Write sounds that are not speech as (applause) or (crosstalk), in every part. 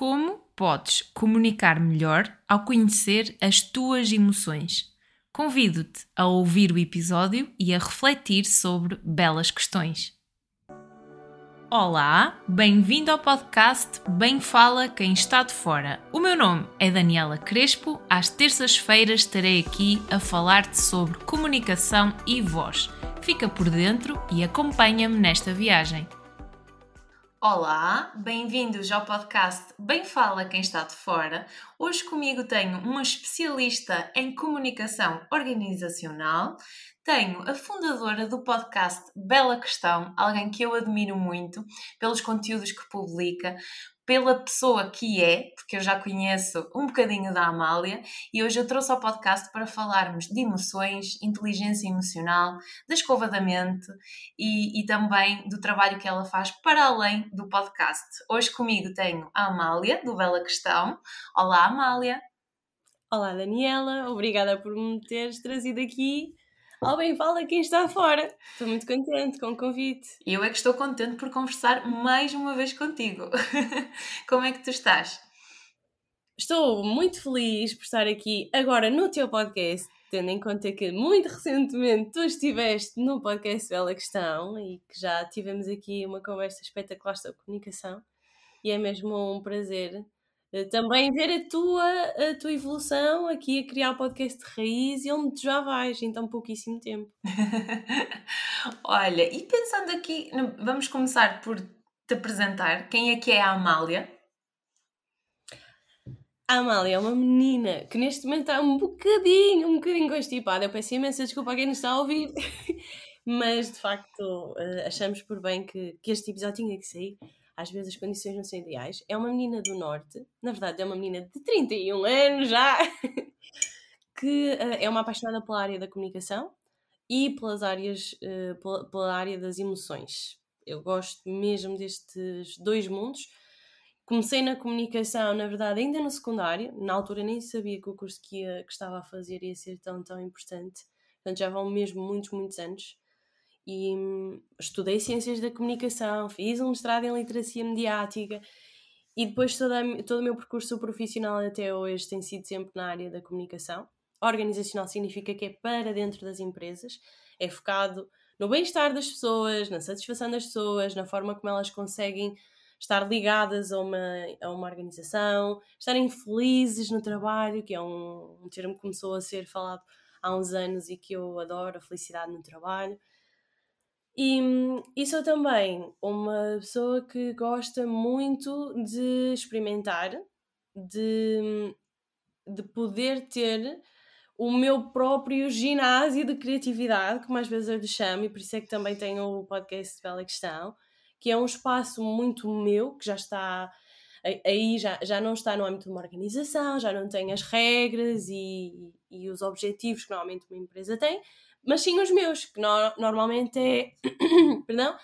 Como podes comunicar melhor ao conhecer as tuas emoções? Convido-te a ouvir o episódio e a refletir sobre belas questões. Olá, bem-vindo ao podcast Bem Fala Quem Está de Fora. O meu nome é Daniela Crespo. Às terças-feiras estarei aqui a falar-te sobre comunicação e voz. Fica por dentro e acompanha-me nesta viagem. Olá, bem-vindos ao podcast Bem Fala Quem Está de Fora. Hoje comigo tenho uma especialista em comunicação organizacional, tenho a fundadora do podcast Bela Questão, alguém que eu admiro muito pelos conteúdos que publica, pela pessoa que é, porque eu já conheço um bocadinho da Amália, e hoje eu trouxe ao podcast para falarmos de emoções, inteligência emocional, da escova da mente e, e também do trabalho que ela faz para além do podcast. Hoje comigo tenho a Amália, do Bela Questão. Olá, Amália. Olá, Daniela. Obrigada por me teres trazido aqui bem fala quem está fora. Estou muito contente com o convite. Eu é que estou contente por conversar mais uma vez contigo. (laughs) Como é que tu estás? Estou muito feliz por estar aqui agora no teu podcast, tendo em conta que muito recentemente tu estiveste no podcast Bela Questão e que já tivemos aqui uma conversa espetacular sobre comunicação. E é mesmo um prazer também ver a tua, a tua evolução aqui a criar o podcast de raiz e onde tu já vais em tão pouquíssimo tempo. (laughs) Olha, e pensando aqui, vamos começar por te apresentar. Quem é que é a Amália? A Amália é uma menina que neste momento está um bocadinho, um bocadinho constipada. Eu peço imensa desculpa a quem nos está a ouvir, (laughs) mas de facto eh, achamos por bem que, que este episódio tinha que sair às vezes as condições não são ideais. É uma menina do Norte, na verdade é uma menina de 31 anos já, (laughs) que uh, é uma apaixonada pela área da comunicação e pelas áreas, uh, pela, pela, área das emoções. Eu gosto mesmo destes dois mundos. Comecei na comunicação, na verdade, ainda no secundário. Na altura nem sabia que o curso que, ia, que estava a fazer ia ser tão, tão importante. Portanto, já vão mesmo muitos, muitos anos e hum, estudei Ciências da Comunicação, fiz um mestrado em Literacia Mediática e depois toda, todo o meu percurso profissional até hoje tem sido sempre na área da comunicação. Organizacional significa que é para dentro das empresas, é focado no bem-estar das pessoas, na satisfação das pessoas, na forma como elas conseguem estar ligadas a uma, a uma organização, estarem felizes no trabalho, que é um, um termo que começou a ser falado há uns anos e que eu adoro, a felicidade no trabalho. E, e sou também uma pessoa que gosta muito de experimentar, de, de poder ter o meu próprio ginásio de criatividade, como às vezes eu lhe chamo, e por isso é que também tenho o podcast Bela Questão, que é um espaço muito meu, que já está aí já, já não está no âmbito de uma organização, já não tem as regras e, e os objetivos que normalmente uma empresa tem, mas sim os meus, que no, normalmente é (clears throat) perdão,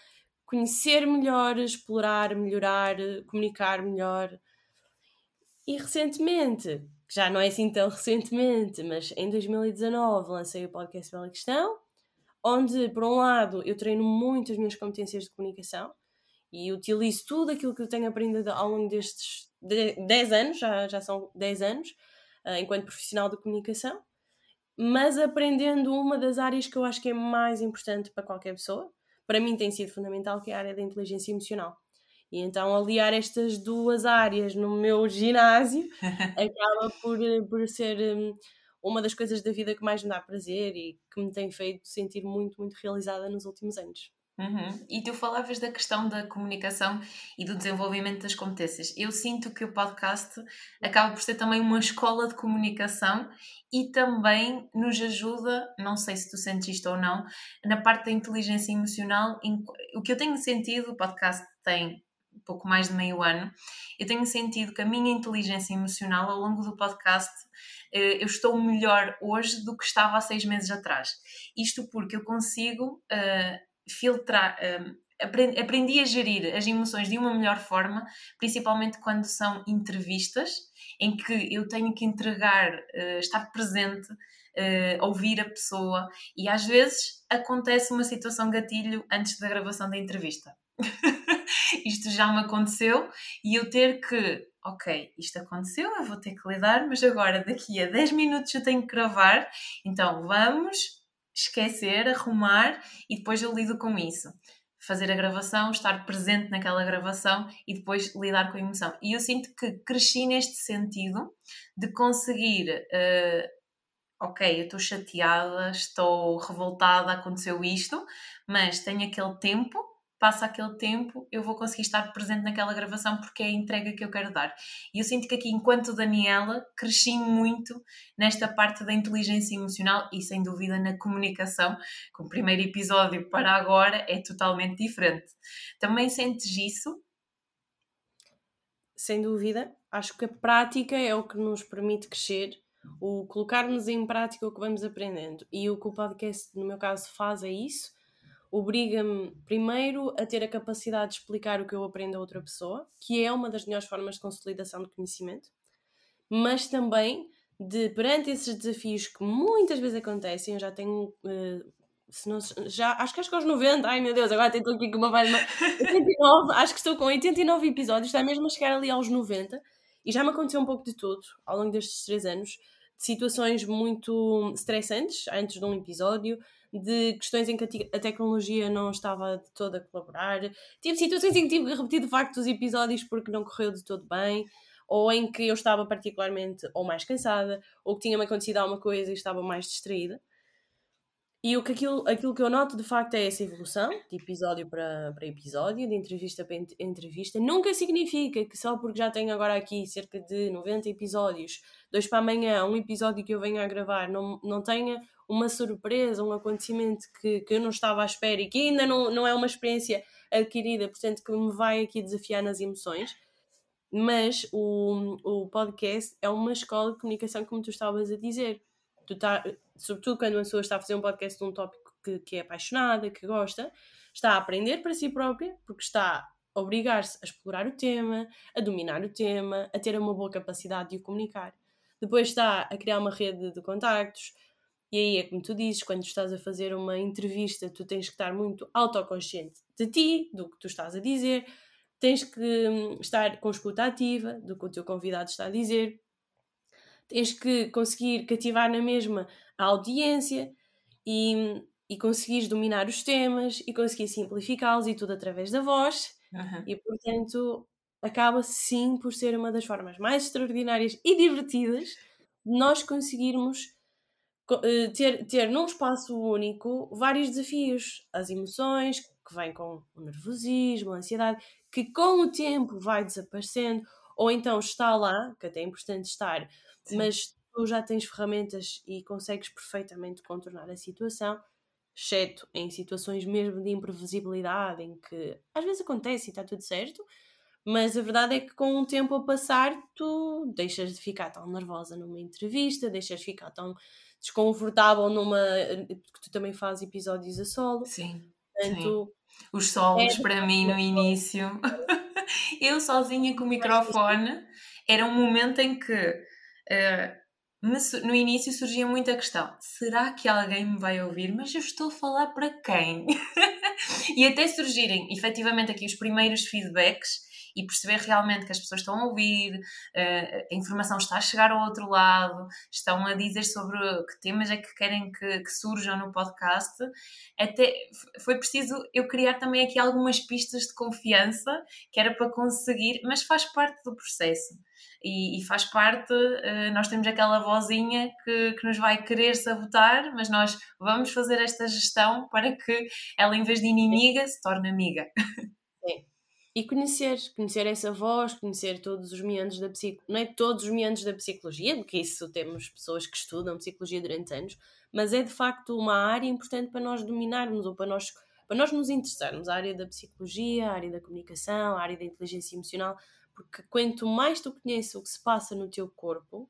conhecer melhor, explorar, melhorar, comunicar melhor. E recentemente, já não é assim tão (laughs) recentemente, mas em 2019 lancei o podcast Bela Questão, onde, por um lado, eu treino muito as minhas competências de comunicação e utilizo tudo aquilo que eu tenho aprendido ao longo destes 10 anos, já, já são 10 anos, uh, enquanto profissional de comunicação mas aprendendo uma das áreas que eu acho que é mais importante para qualquer pessoa, para mim tem sido fundamental, que é a área da inteligência emocional. E então aliar estas duas áreas no meu (laughs) ginásio (laughs) acaba por, por ser hum, uma das coisas da vida que mais me dá prazer e que me tem feito sentir muito, muito realizada nos últimos anos. Uhum. E tu falavas da questão da comunicação e do desenvolvimento das competências. Eu sinto que o podcast acaba por ser também uma escola de comunicação e também nos ajuda, não sei se tu sentes isto ou não, na parte da inteligência emocional. O que eu tenho sentido, o podcast tem pouco mais de meio ano, eu tenho sentido que a minha inteligência emocional ao longo do podcast eh, eu estou melhor hoje do que estava há seis meses atrás. Isto porque eu consigo uh, filtrar, um, aprendi, a gerir as emoções de uma melhor forma, principalmente quando são entrevistas, em que eu tenho que entregar, uh, estar presente, uh, ouvir a pessoa, e às vezes acontece uma situação gatilho antes da gravação da entrevista. (laughs) Isto já me aconteceu e eu ter que ok, isto aconteceu, eu vou ter que lidar, mas agora daqui a 10 minutos eu tenho que gravar, então vamos esquecer, arrumar e depois eu lido com isso. Fazer a gravação, estar presente naquela gravação e depois lidar com a emoção. E eu sinto que cresci neste sentido de conseguir uh, ok, eu estou chateada, estou revoltada, aconteceu isto, mas tenho aquele tempo, passa aquele tempo, eu vou conseguir estar presente naquela gravação porque é a entrega que eu quero dar. E eu sinto que aqui, enquanto Daniela, cresci muito nesta parte da inteligência emocional e, sem dúvida, na comunicação. Com o primeiro episódio para agora é totalmente diferente. Também sentes isso? Sem dúvida. Acho que a prática é o que nos permite crescer o colocarmos em prática o que vamos aprendendo. E o que o podcast, no meu caso, faz é isso. Obriga-me, primeiro, a ter a capacidade de explicar o que eu aprendo a outra pessoa, que é uma das melhores formas de consolidação de conhecimento, mas também de, perante esses desafios que muitas vezes acontecem, eu já tenho. Uh, se não, já, acho que acho que aos 90, ai meu Deus, agora estou aqui com uma voz. 89, acho que estou com 89 episódios, está mesmo a chegar ali aos 90, e já me aconteceu um pouco de tudo ao longo destes três anos situações muito estressantes antes de um episódio, de questões em que a tecnologia não estava de todo a colaborar. Tive situações em que tive que repetir de facto os episódios porque não correu de todo bem, ou em que eu estava particularmente ou mais cansada, ou que tinha-me acontecido alguma coisa e estava mais distraída. E o que aquilo, aquilo que eu noto de facto é essa evolução, de episódio para, para episódio, de entrevista para entrevista. Nunca significa que só porque já tenho agora aqui cerca de 90 episódios, dois para amanhã, um episódio que eu venho a gravar, não, não tenha uma surpresa, um acontecimento que, que eu não estava à espera e que ainda não, não é uma experiência adquirida, portanto que me vai aqui desafiar nas emoções. Mas o, o podcast é uma escola de comunicação, como tu estavas a dizer tu tá, sobretudo quando uma pessoa está a fazer um podcast de um tópico que, que é apaixonada, que gosta, está a aprender para si própria, porque está a obrigar-se a explorar o tema, a dominar o tema, a ter uma boa capacidade de o comunicar. Depois está a criar uma rede de contactos, e aí é como tu dizes, quando estás a fazer uma entrevista, tu tens que estar muito autoconsciente de ti, do que tu estás a dizer, tens que hum, estar com escuta ativa do que o teu convidado está a dizer, tens que conseguir cativar na mesma a audiência e, e conseguires dominar os temas e conseguir simplificá-los e tudo através da voz. Uhum. E portanto, acaba sim por ser uma das formas mais extraordinárias e divertidas de nós conseguirmos ter, ter num espaço único vários desafios, as emoções que vêm com o nervosismo, a ansiedade, que com o tempo vai desaparecendo, ou então está lá, que até é importante estar Sim. mas tu já tens ferramentas e consegues perfeitamente contornar a situação, exceto em situações mesmo de imprevisibilidade, em que às vezes acontece e está tudo certo, mas a verdade é que com o tempo a passar tu deixas de ficar tão nervosa numa entrevista, deixas de ficar tão desconfortável numa. porque tu também fazes episódios a solo. Sim. Portanto, sim. Os solos é... para mim no início, (laughs) eu sozinha com o microfone, era um momento em que Uh, no início surgia muita questão: será que alguém me vai ouvir? Mas eu estou a falar para quem? (laughs) e até surgirem efetivamente aqui os primeiros feedbacks e perceber realmente que as pessoas estão a ouvir, uh, a informação está a chegar ao outro lado, estão a dizer sobre que temas é que querem que, que surjam no podcast. Até foi preciso eu criar também aqui algumas pistas de confiança que era para conseguir, mas faz parte do processo e, e faz parte, uh, nós temos aquela vozinha que, que nos vai querer sabotar, mas nós vamos fazer esta gestão para que ela, em vez de inimiga, se torne amiga. Sim. E conhecer, conhecer essa voz, conhecer todos os meandros da psicologia, não é todos os meandros da psicologia, porque isso temos pessoas que estudam psicologia durante anos, mas é de facto uma área importante para nós dominarmos ou para nós, para nós nos interessarmos. A área da psicologia, a área da comunicação, a área da inteligência emocional, porque quanto mais tu conheces o que se passa no teu corpo,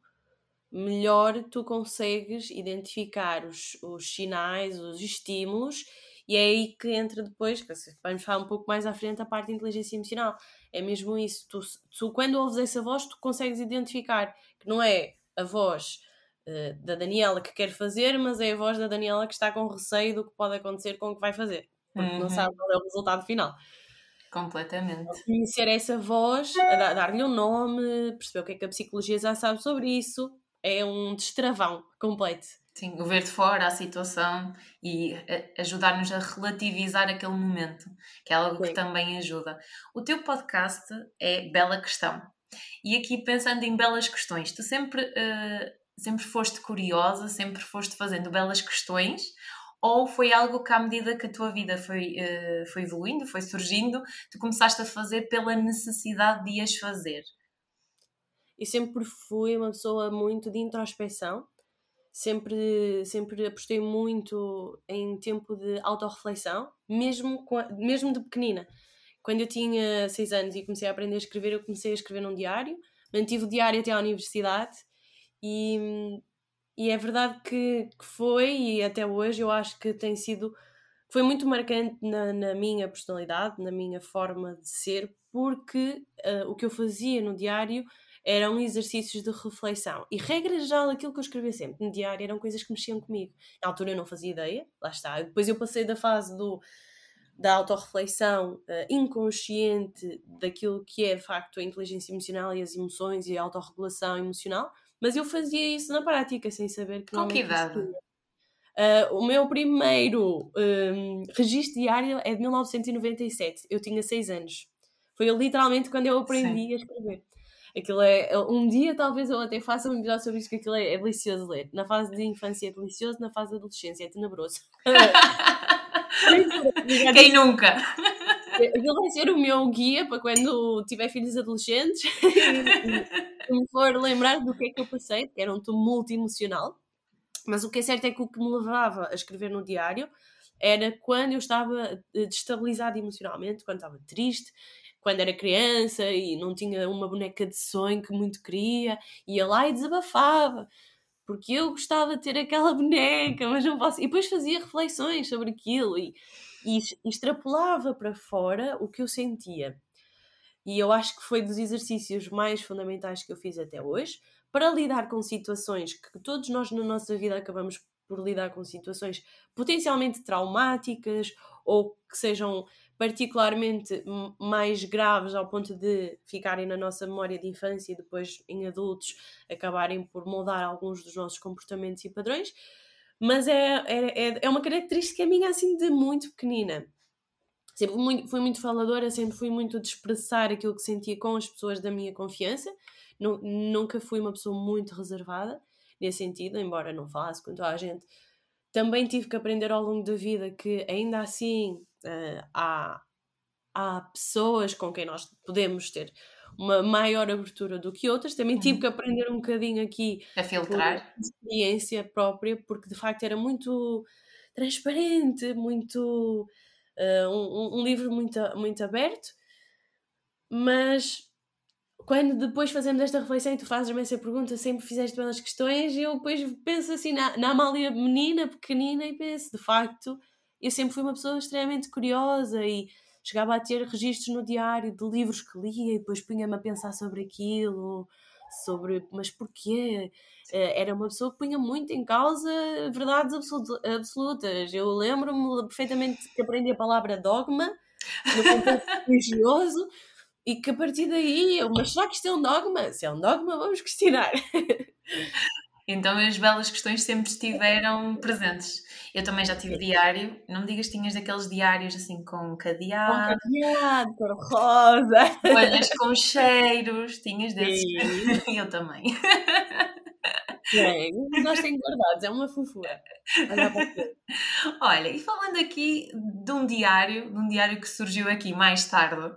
melhor tu consegues identificar os, os sinais, os estímulos, e é aí que entra depois, que vamos falar um pouco mais à frente, a parte de inteligência emocional. É mesmo isso. Tu, tu quando ouves essa voz, tu consegues identificar que não é a voz uh, da Daniela que quer fazer, mas é a voz da Daniela que está com receio do que pode acontecer com o que vai fazer. Porque uhum. não sabe qual é o resultado final. Completamente. Conhecer essa voz, dar-lhe um nome, perceber o que é que a psicologia já sabe sobre isso, é um destravão completo. Sim, o ver de fora a situação e ajudar-nos a relativizar aquele momento, que é algo Sim. que também ajuda. O teu podcast é Bela Questão. E aqui pensando em belas questões, tu sempre, uh, sempre foste curiosa, sempre foste fazendo belas questões, ou foi algo que à medida que a tua vida foi, uh, foi evoluindo, foi surgindo, tu começaste a fazer pela necessidade de as fazer? Eu sempre fui uma pessoa muito de introspeção sempre, sempre apostei muito em tempo de autorreflexão, mesmo, mesmo de pequenina. Quando eu tinha seis anos e comecei a aprender a escrever, eu comecei a escrever num diário, mantive o diário até à universidade e, e é verdade que, que foi e até hoje eu acho que tem sido foi muito marcante na, na, minha personalidade, na minha forma de ser, porque uh, o que eu fazia no diário eram exercícios de reflexão. E regra geral, aquilo que eu escrevia sempre no diário eram coisas que mexiam comigo. Na altura eu não fazia ideia, lá está. Depois eu passei da fase do, da autorreflexão uh, inconsciente daquilo que é de facto a inteligência emocional e as emoções e a autorregulação emocional, mas eu fazia isso na prática, sem saber que Com que idade? Uh, o meu primeiro um, registro diário é de 1997. Eu tinha 6 anos. Foi literalmente quando eu aprendi Sim. a escrever. Aquilo é. Um dia talvez eu até faça um episódio sobre isso, que aquilo é, é delicioso ler. Na fase de infância é delicioso, na fase de adolescência é tenebroso. (laughs) Quem nunca? Aquilo vai ser o meu guia para quando tiver filhos adolescentes e me for lembrar do que é que eu passei, que era um tumulto emocional. Mas o que é certo é que o que me levava a escrever no diário era quando eu estava destabilizada emocionalmente, quando estava triste, quando era criança e não tinha uma boneca de sonho que muito queria, ia lá e desabafava. Porque eu gostava de ter aquela (laughs) boneca, mas não posso. E depois fazia reflexões sobre aquilo e, e extrapolava para fora o que eu sentia. E eu acho que foi dos exercícios mais fundamentais que eu fiz até hoje para lidar com situações que todos nós na nossa vida acabamos por lidar com situações potencialmente traumáticas ou que sejam particularmente mais graves ao ponto de ficarem na nossa memória de infância e depois em adultos acabarem por moldar alguns dos nossos comportamentos e padrões, mas é, é, é uma característica minha assim de muito pequenina. Sempre muito, fui muito faladora, sempre fui muito de expressar aquilo que sentia com as pessoas da minha confiança, nunca fui uma pessoa muito reservada nesse sentido, embora não falasse com toda a gente. Também tive que aprender ao longo da vida que ainda assim uh, há, há pessoas com quem nós podemos ter uma maior abertura do que outras. Também tive uhum. que aprender um bocadinho aqui a filtrar experiência própria, porque de facto era muito transparente, muito uh, um, um, livro muito, muito aberto, mas quando depois fazemos esta reflexão e tu fazes-me essa pergunta, sempre fizeste belas questões, e eu depois penso assim na, na Amália menina, pequenina, e penso, de facto, eu sempre fui uma pessoa extremamente curiosa e chegava a ter registros no diário de livros que lia e depois punha-me a pensar sobre aquilo, sobre mas porquê? Eh, era uma pessoa que punha muito em causa verdades absolutas. Eu lembro-me perfeitamente que aprendi a palavra dogma no contexto (laughs) religioso e que a partir daí mas será que isto é um dogma? Se é um dogma, vamos questionar. (laughs) Então as belas questões sempre estiveram presentes. Eu também já tive diário, não me digas que tinhas daqueles diários assim com cadeado. Com cadeado, cor rosa. Olhas com cheiros, tinhas desses. (laughs) Eu também. (laughs) É, nós temos guardados, é uma fofura. Olha, e falando aqui de um diário, de um diário que surgiu aqui mais tarde,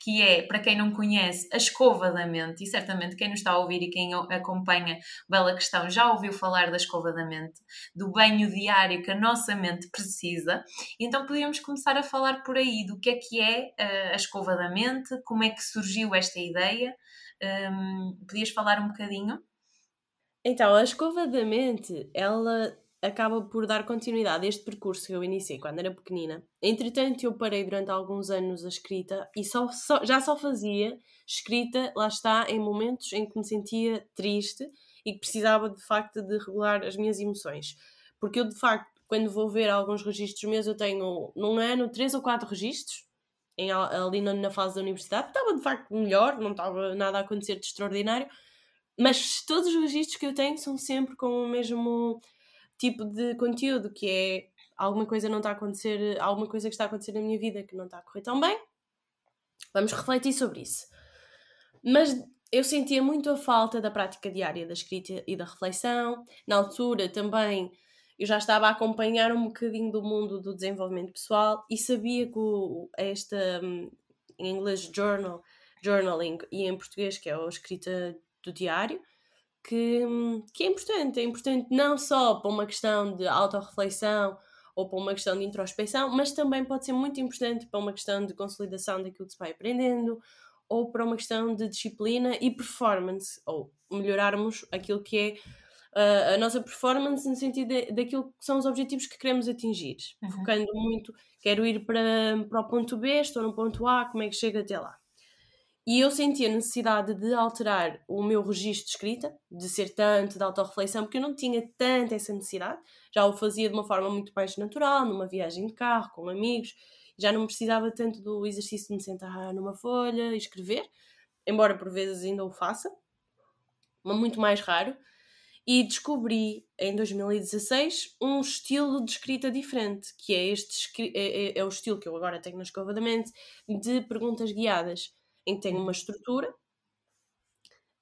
que é, para quem não conhece, a escova da mente, e certamente quem nos está a ouvir e quem acompanha Bela Questão já ouviu falar da escova da mente, do banho diário que a nossa mente precisa, então podíamos começar a falar por aí do que é que é eh, a escova da mente, como é que surgiu esta ideia, um, podias falar um bocadinho? Então, a escova da mente, ela acaba por dar continuidade a este percurso que eu iniciei quando era pequenina. Entretanto, eu parei durante alguns anos a escrita e só, só, já só fazia escrita, lá está, em momentos em que me sentia triste e que precisava de facto de regular as minhas emoções. Porque eu, de facto, quando vou ver alguns registros meus, eu tenho num ano três ou quatro registros em, ali na fase da universidade. Estava de facto melhor, não estava nada a acontecer de extraordinário, mas todos os registros que eu tenho são sempre com o mesmo tipo de conteúdo, que é alguma coisa não está a acontecer, alguma coisa que está a acontecer na minha vida que não está a correr tão bem. Vamos refletir sobre isso. Mas eu sentia muito a falta da prática diária da escrita e da reflexão. Na altura também eu já estava a acompanhar um bocadinho do mundo do desenvolvimento pessoal e sabia que o, esta, hum, em inglês, journal, journaling e em português, que é a escrita do diário, que, que é importante. É importante não só para uma questão de autorreflexão ou para uma questão de introspecção, mas também pode ser muito importante para uma questão de consolidação daquilo que se vai aprendendo ou para uma questão de disciplina e performance, ou melhorarmos aquilo que é uh, a nossa performance no sentido daquilo que são os objetivos que queremos atingir, uhum. focando muito, quero ir para, para o ponto B, estou no ponto A, como é que chego até lá? E eu senti a necessidade de alterar o meu registro de escrita, de ser tanto de autorreflexão, porque eu não tinha tanta essa necessidade, já o fazia de uma forma muito mais natural, numa viagem de carro, com amigos, já não precisava tanto do exercício de me sentar numa folha e escrever, embora por vezes ainda o faça, mas muito mais raro. E descobri em 2016 um estilo de escrita diferente, que é este é, é, é, o estilo que eu agora tenho na escova da mente de perguntas guiadas, em que tenho uma estrutura.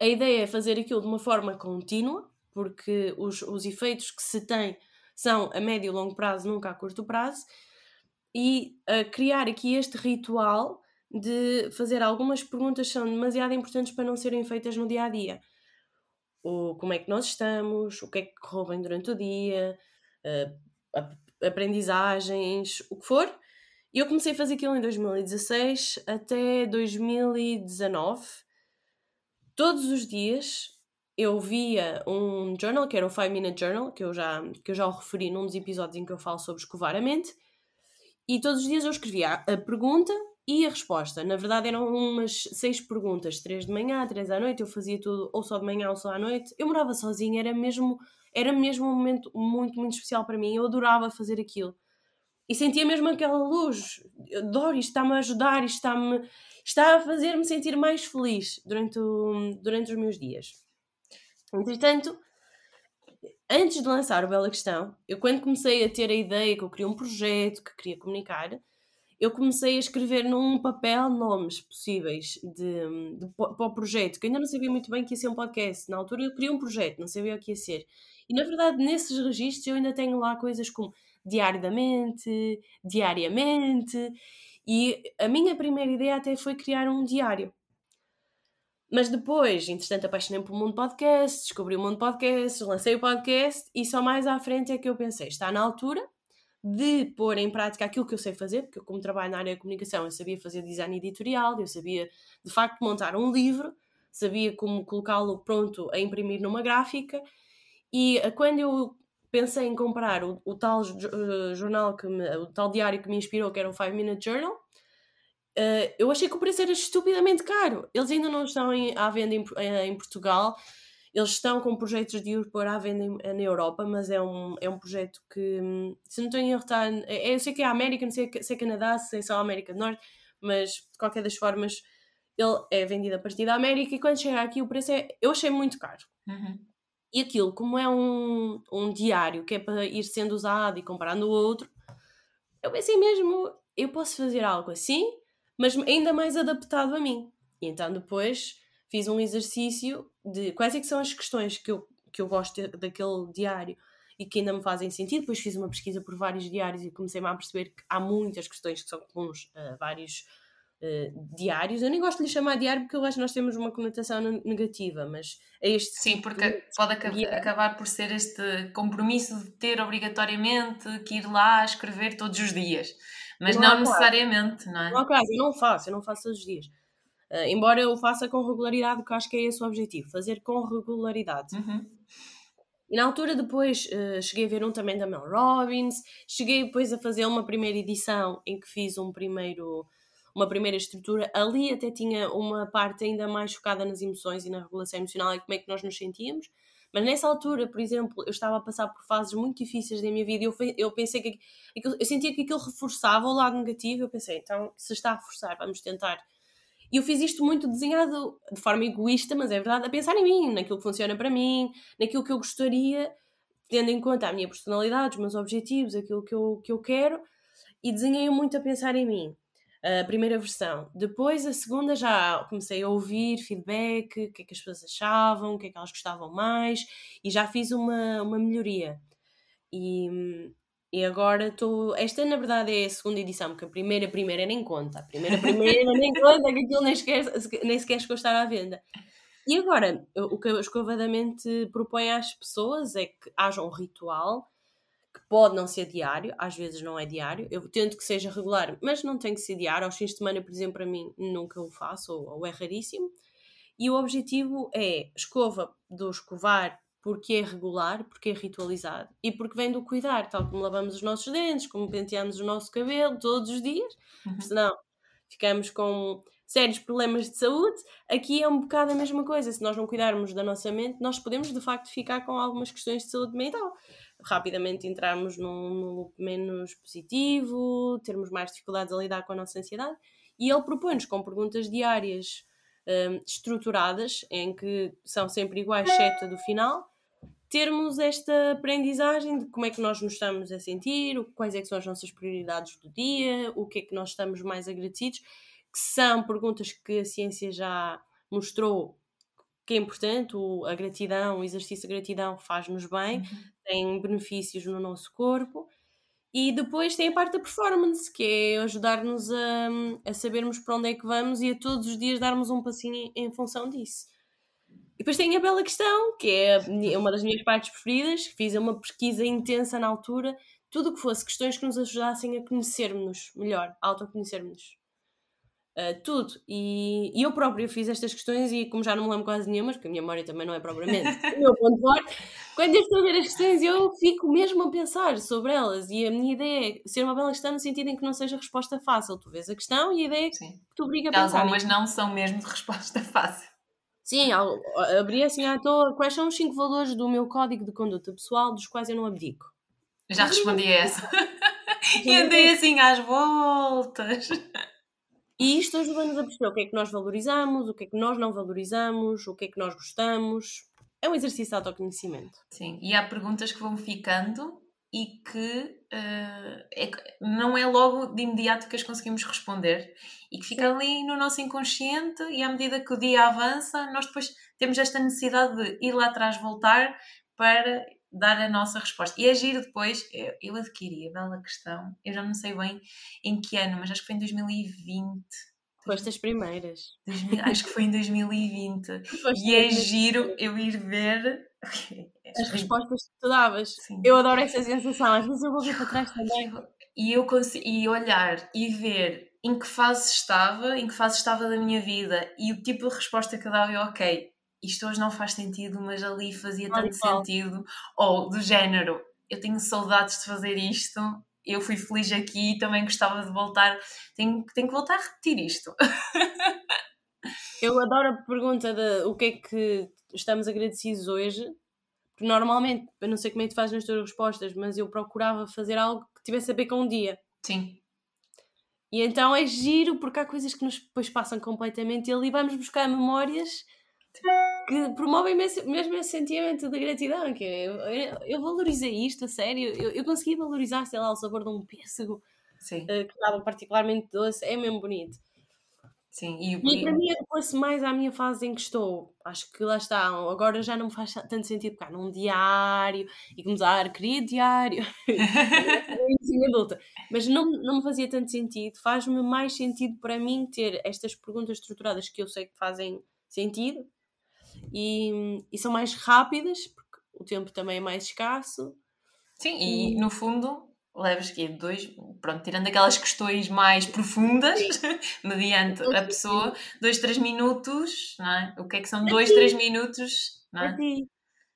A ideia é fazer aquilo de uma forma contínua, porque os, os efeitos que se tem são a médio e longo prazo, nunca a curto prazo, e criar aqui este ritual de fazer algumas perguntas que são demasiado importantes para não serem feitas no dia a dia o, como é que nós estamos, o que é que correu bem durante o dia, aprendizagens, o que for. E eu comecei a fazer aquilo em 2016 até 2019. Todos os dias eu via um journal, que era o 5 Minute Journal, que eu, já, que eu já o referi num dos episódios em que eu falo sobre escovar a mente. E todos os dias eu escrevia a pergunta e a resposta, na verdade, eram umas seis perguntas, três de manhã, três à noite, eu fazia tudo ou só de manhã ou só à noite. Eu morava sozinha, era mesmo, era mesmo um momento muito, muito especial para mim. Eu adorava fazer aquilo. E sentia mesmo aquela luz. Adoro, isto está-me a ajudar, isto está-me está a fazer-me sentir mais feliz durante, o, durante os meus dias. Entretanto, antes de lançar o Bela Questão, eu quando comecei a ter a ideia que eu queria um projeto, que queria comunicar, eu comecei a escrever num papel nomes possíveis de, de, para o projeto, que ainda não sabia muito bem que ia ser um podcast. Na altura eu queria um projeto, não sabia o que ia ser. E na verdade, nesses registros eu ainda tenho lá coisas como diariamente, diariamente. E a minha primeira ideia até foi criar um diário. Mas depois, entretanto, apaixonei-me pelo mundo podcast, descobri o mundo podcast, lancei o podcast e só mais à frente é que eu pensei, está na altura de pôr em prática aquilo que eu sei fazer, porque eu, como trabalho na área da comunicação, eu sabia fazer design editorial, eu sabia de facto montar um livro, sabia como colocá-lo pronto a imprimir numa gráfica, e eh, quando eu pensei em comprar o, o tal uh, jornal, que me, o tal diário que me inspirou, que era o 5 Minute Journal, uh, eu achei que o preço era estupidamente caro. Eles ainda não estão em, à venda em, em Portugal eles estão com projetos de os pôr à venda na Europa, mas é um, é um projeto que, se não estou em erro, está, é, eu sei que é a América, não sei se é Canadá, se é só a América do Norte, mas de qualquer das formas ele é vendido a partir da América e quando chega aqui o preço é, eu achei muito caro. Uhum. E aquilo, como é um, um diário que é para ir sendo usado e comparando o outro, eu pensei mesmo, eu posso fazer algo assim, mas ainda mais adaptado a mim. E então depois fiz um exercício de quais é que são as questões que eu, que eu gosto daquele diário e que ainda me fazem sentido. Depois fiz uma pesquisa por vários diários e comecei-me a perceber que há muitas questões que são comuns a vários uh, diários. Eu nem gosto de lhe chamar diário porque eu acho que nós temos uma conotação negativa, mas é este. Sim, tipo porque pode acabar por ser este compromisso de ter obrigatoriamente que ir lá escrever todos os dias. Mas não, não necessariamente, não é? Não há caso, eu não faço, eu não faço todos os dias. Uh, embora eu faça com regularidade, que eu acho que é esse o objetivo, fazer com regularidade. Uhum. E na altura depois uh, cheguei a ver um também da Mel Robbins, cheguei depois a fazer uma primeira edição em que fiz um primeiro, uma primeira estrutura. Ali até tinha uma parte ainda mais focada nas emoções e na regulação emocional e como é que nós nos sentíamos. Mas nessa altura, por exemplo, eu estava a passar por fases muito difíceis da minha vida e eu, eu pensei que eu sentia que aquilo reforçava o lado negativo. Eu pensei, então, se está a reforçar, vamos tentar. E eu fiz isto muito desenhado de forma egoísta, mas é verdade, a pensar em mim, naquilo que funciona para mim, naquilo que eu gostaria, tendo em conta a minha personalidade, os meus objetivos, aquilo que eu, que eu quero, e desenhei muito a pensar em mim a primeira versão. Depois, a segunda, já comecei a ouvir feedback, o que é que as pessoas achavam, o que é que elas gostavam mais, e já fiz uma, uma melhoria. E, e agora estou. Esta, na verdade, é a segunda edição, porque a primeira, a primeira nem conta. A primeira, a primeira (laughs) nem conta, que aquilo nem sequer, nem sequer chegou a estar à venda. E agora, o que eu escovadamente proponho às pessoas é que haja um ritual Pode não ser diário, às vezes não é diário. Eu tento que seja regular, mas não tem que ser diário. Aos fins de semana, por exemplo, para mim nunca o faço ou, ou é raríssimo. E o objetivo é escova do escovar porque é regular, porque é ritualizado e porque vem do cuidar, tal como lavamos os nossos dentes, como penteamos o nosso cabelo todos os dias, uhum. senão ficamos com sérios problemas de saúde. Aqui é um bocado a mesma coisa. Se nós não cuidarmos da nossa mente, nós podemos de facto ficar com algumas questões de saúde mental rapidamente entrarmos num, num loop menos positivo, termos mais dificuldades a lidar com a nossa ansiedade. E ele propõe-nos com perguntas diárias um, estruturadas, em que são sempre iguais, exceto a do final, termos esta aprendizagem de como é que nós nos estamos a sentir, quais é são as nossas prioridades do dia, o que é que nós estamos mais agradecidos, que são perguntas que a ciência já mostrou que é importante, a gratidão, o exercício de gratidão faz-nos bem, uhum. tem benefícios no nosso corpo. E depois tem a parte da performance, que é ajudar-nos a, a sabermos para onde é que vamos e a todos os dias darmos um passinho em, em função disso. E depois tem a bela questão, que é uma das minhas partes preferidas, fiz uma pesquisa intensa na altura, tudo o que fosse questões que nos ajudassem a conhecermos melhor, a autoconhecermos Uh, tudo. E, e, eu própria fiz estas questões e como já não me lembro quase nenhuma, porque a minha memória também não é propriamente (laughs) o meu ponto forte, quando eu estou a ver as questões eu fico mesmo a pensar sobre elas e a minha ideia é ser uma bela questão no sentido em que não seja resposta fácil. Tu vês a questão e a ideia é que tu obriga a pensar. Algumas não são mesmo de resposta fácil. Sim, abri assim à toa quais são os cinco valores do meu código de conduta pessoal dos quais eu não abdico. Já respondi a essa. (laughs) e andei assim às voltas. E isto ajuda-nos a perceber o que é que nós valorizamos, o que é que nós não valorizamos, o que é que nós gostamos. É um exercício de autoconhecimento. Sim, e há perguntas que vão ficando e que uh, é, não é logo de imediato que as conseguimos responder e que ficam ali no nosso inconsciente e à medida que o dia avança nós depois temos esta necessidade de ir lá atrás voltar para dar a nossa resposta. E agir depois, eu, eu adquiri a bela questão, eu já não sei bem em que ano, mas acho que foi em 2020. Foste as primeiras. 2000, acho que foi em 2020. e é giro eu ir ver (laughs) as respostas que tu davas. Sim. Eu adoro essa sensação, às vezes eu vou ver para trás também. E eu consigo, e olhar e ver em que fase estava, em que fase estava da minha vida e o tipo de resposta que eu dava, eu, ok, isto hoje não faz sentido, mas ali fazia tanto sentido. Ou do género, eu tenho saudades de fazer isto, eu fui feliz aqui e também gostava de voltar. Tenho, tenho que voltar a repetir isto. (laughs) eu adoro a pergunta de o que é que estamos agradecidos hoje. Porque normalmente, eu não sei como é que tu fazes nas tuas respostas, mas eu procurava fazer algo que tivesse a ver com um dia. Sim. E então é giro porque há coisas que nos depois passam completamente e ali vamos buscar memórias que promovem mesmo esse sentimento de gratidão, que é, eu, eu valorizei isto, a sério, eu, eu consegui valorizar, sei lá, o sabor de um pêssego uh, que estava particularmente doce, é mesmo bonito. Sim, e, e para mim adequa-se mais à minha fase em que estou. Acho que lá está, agora já não me faz tanto sentido pegar num diário e começar, queria diário, (laughs) (laughs) adulta. Mas não, não me fazia tanto sentido. Faz-me mais sentido para mim ter estas perguntas estruturadas que eu sei que fazem sentido e, e são mais rápidas, porque o tempo também é mais escasso. Sim, e, no fundo levas que dois, pronto, tirando aquelas questões mais profundas, (laughs) mediante a pessoa, dois, três minutos, não é? O que é que são dois, três minutos, não é? Para ti,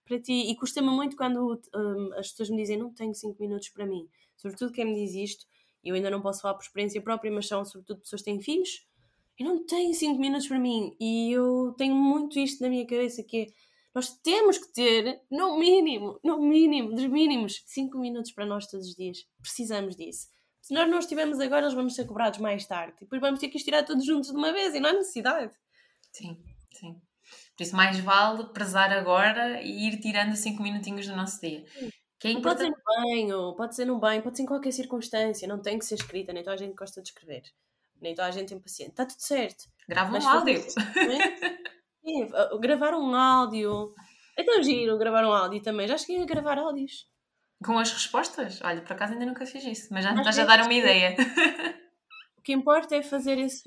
para ti. E custa-me muito quando um, as pessoas me dizem não tenho cinco minutos para mim. Sobretudo quem me diz isto, eu ainda não posso falar por experiência própria, mas são sobretudo pessoas que têm filhos, e não têm 5 minutos para mim. E eu tenho muito isto na minha cabeça que é, nós temos que ter, no mínimo, no mínimo, dos mínimos, 5 minutos para nós todos os dias. Precisamos disso. Se nós não estivermos agora, nós vamos ser cobrados mais tarde. E depois vamos ter que estirar todos juntos de uma vez e não há necessidade. Sim, sim. Por isso, mais vale prezar agora e ir tirando 5 minutinhos do nosso dia. Que é importante... Pode ser no banho, pode ser no banho, pode ser em qualquer circunstância, não tem que ser escrita, nem toda a gente gosta de escrever, nem toda a gente tem paciente. Está tudo certo. Grava um áudio. (laughs) Sim, gravar um áudio. É tão giro gravar um áudio também. Já cheguei a gravar áudios. Com as respostas? Olha, por acaso ainda nunca fiz isso, mas já estás a dar uma ideia. (laughs) O que importa é fazer esses.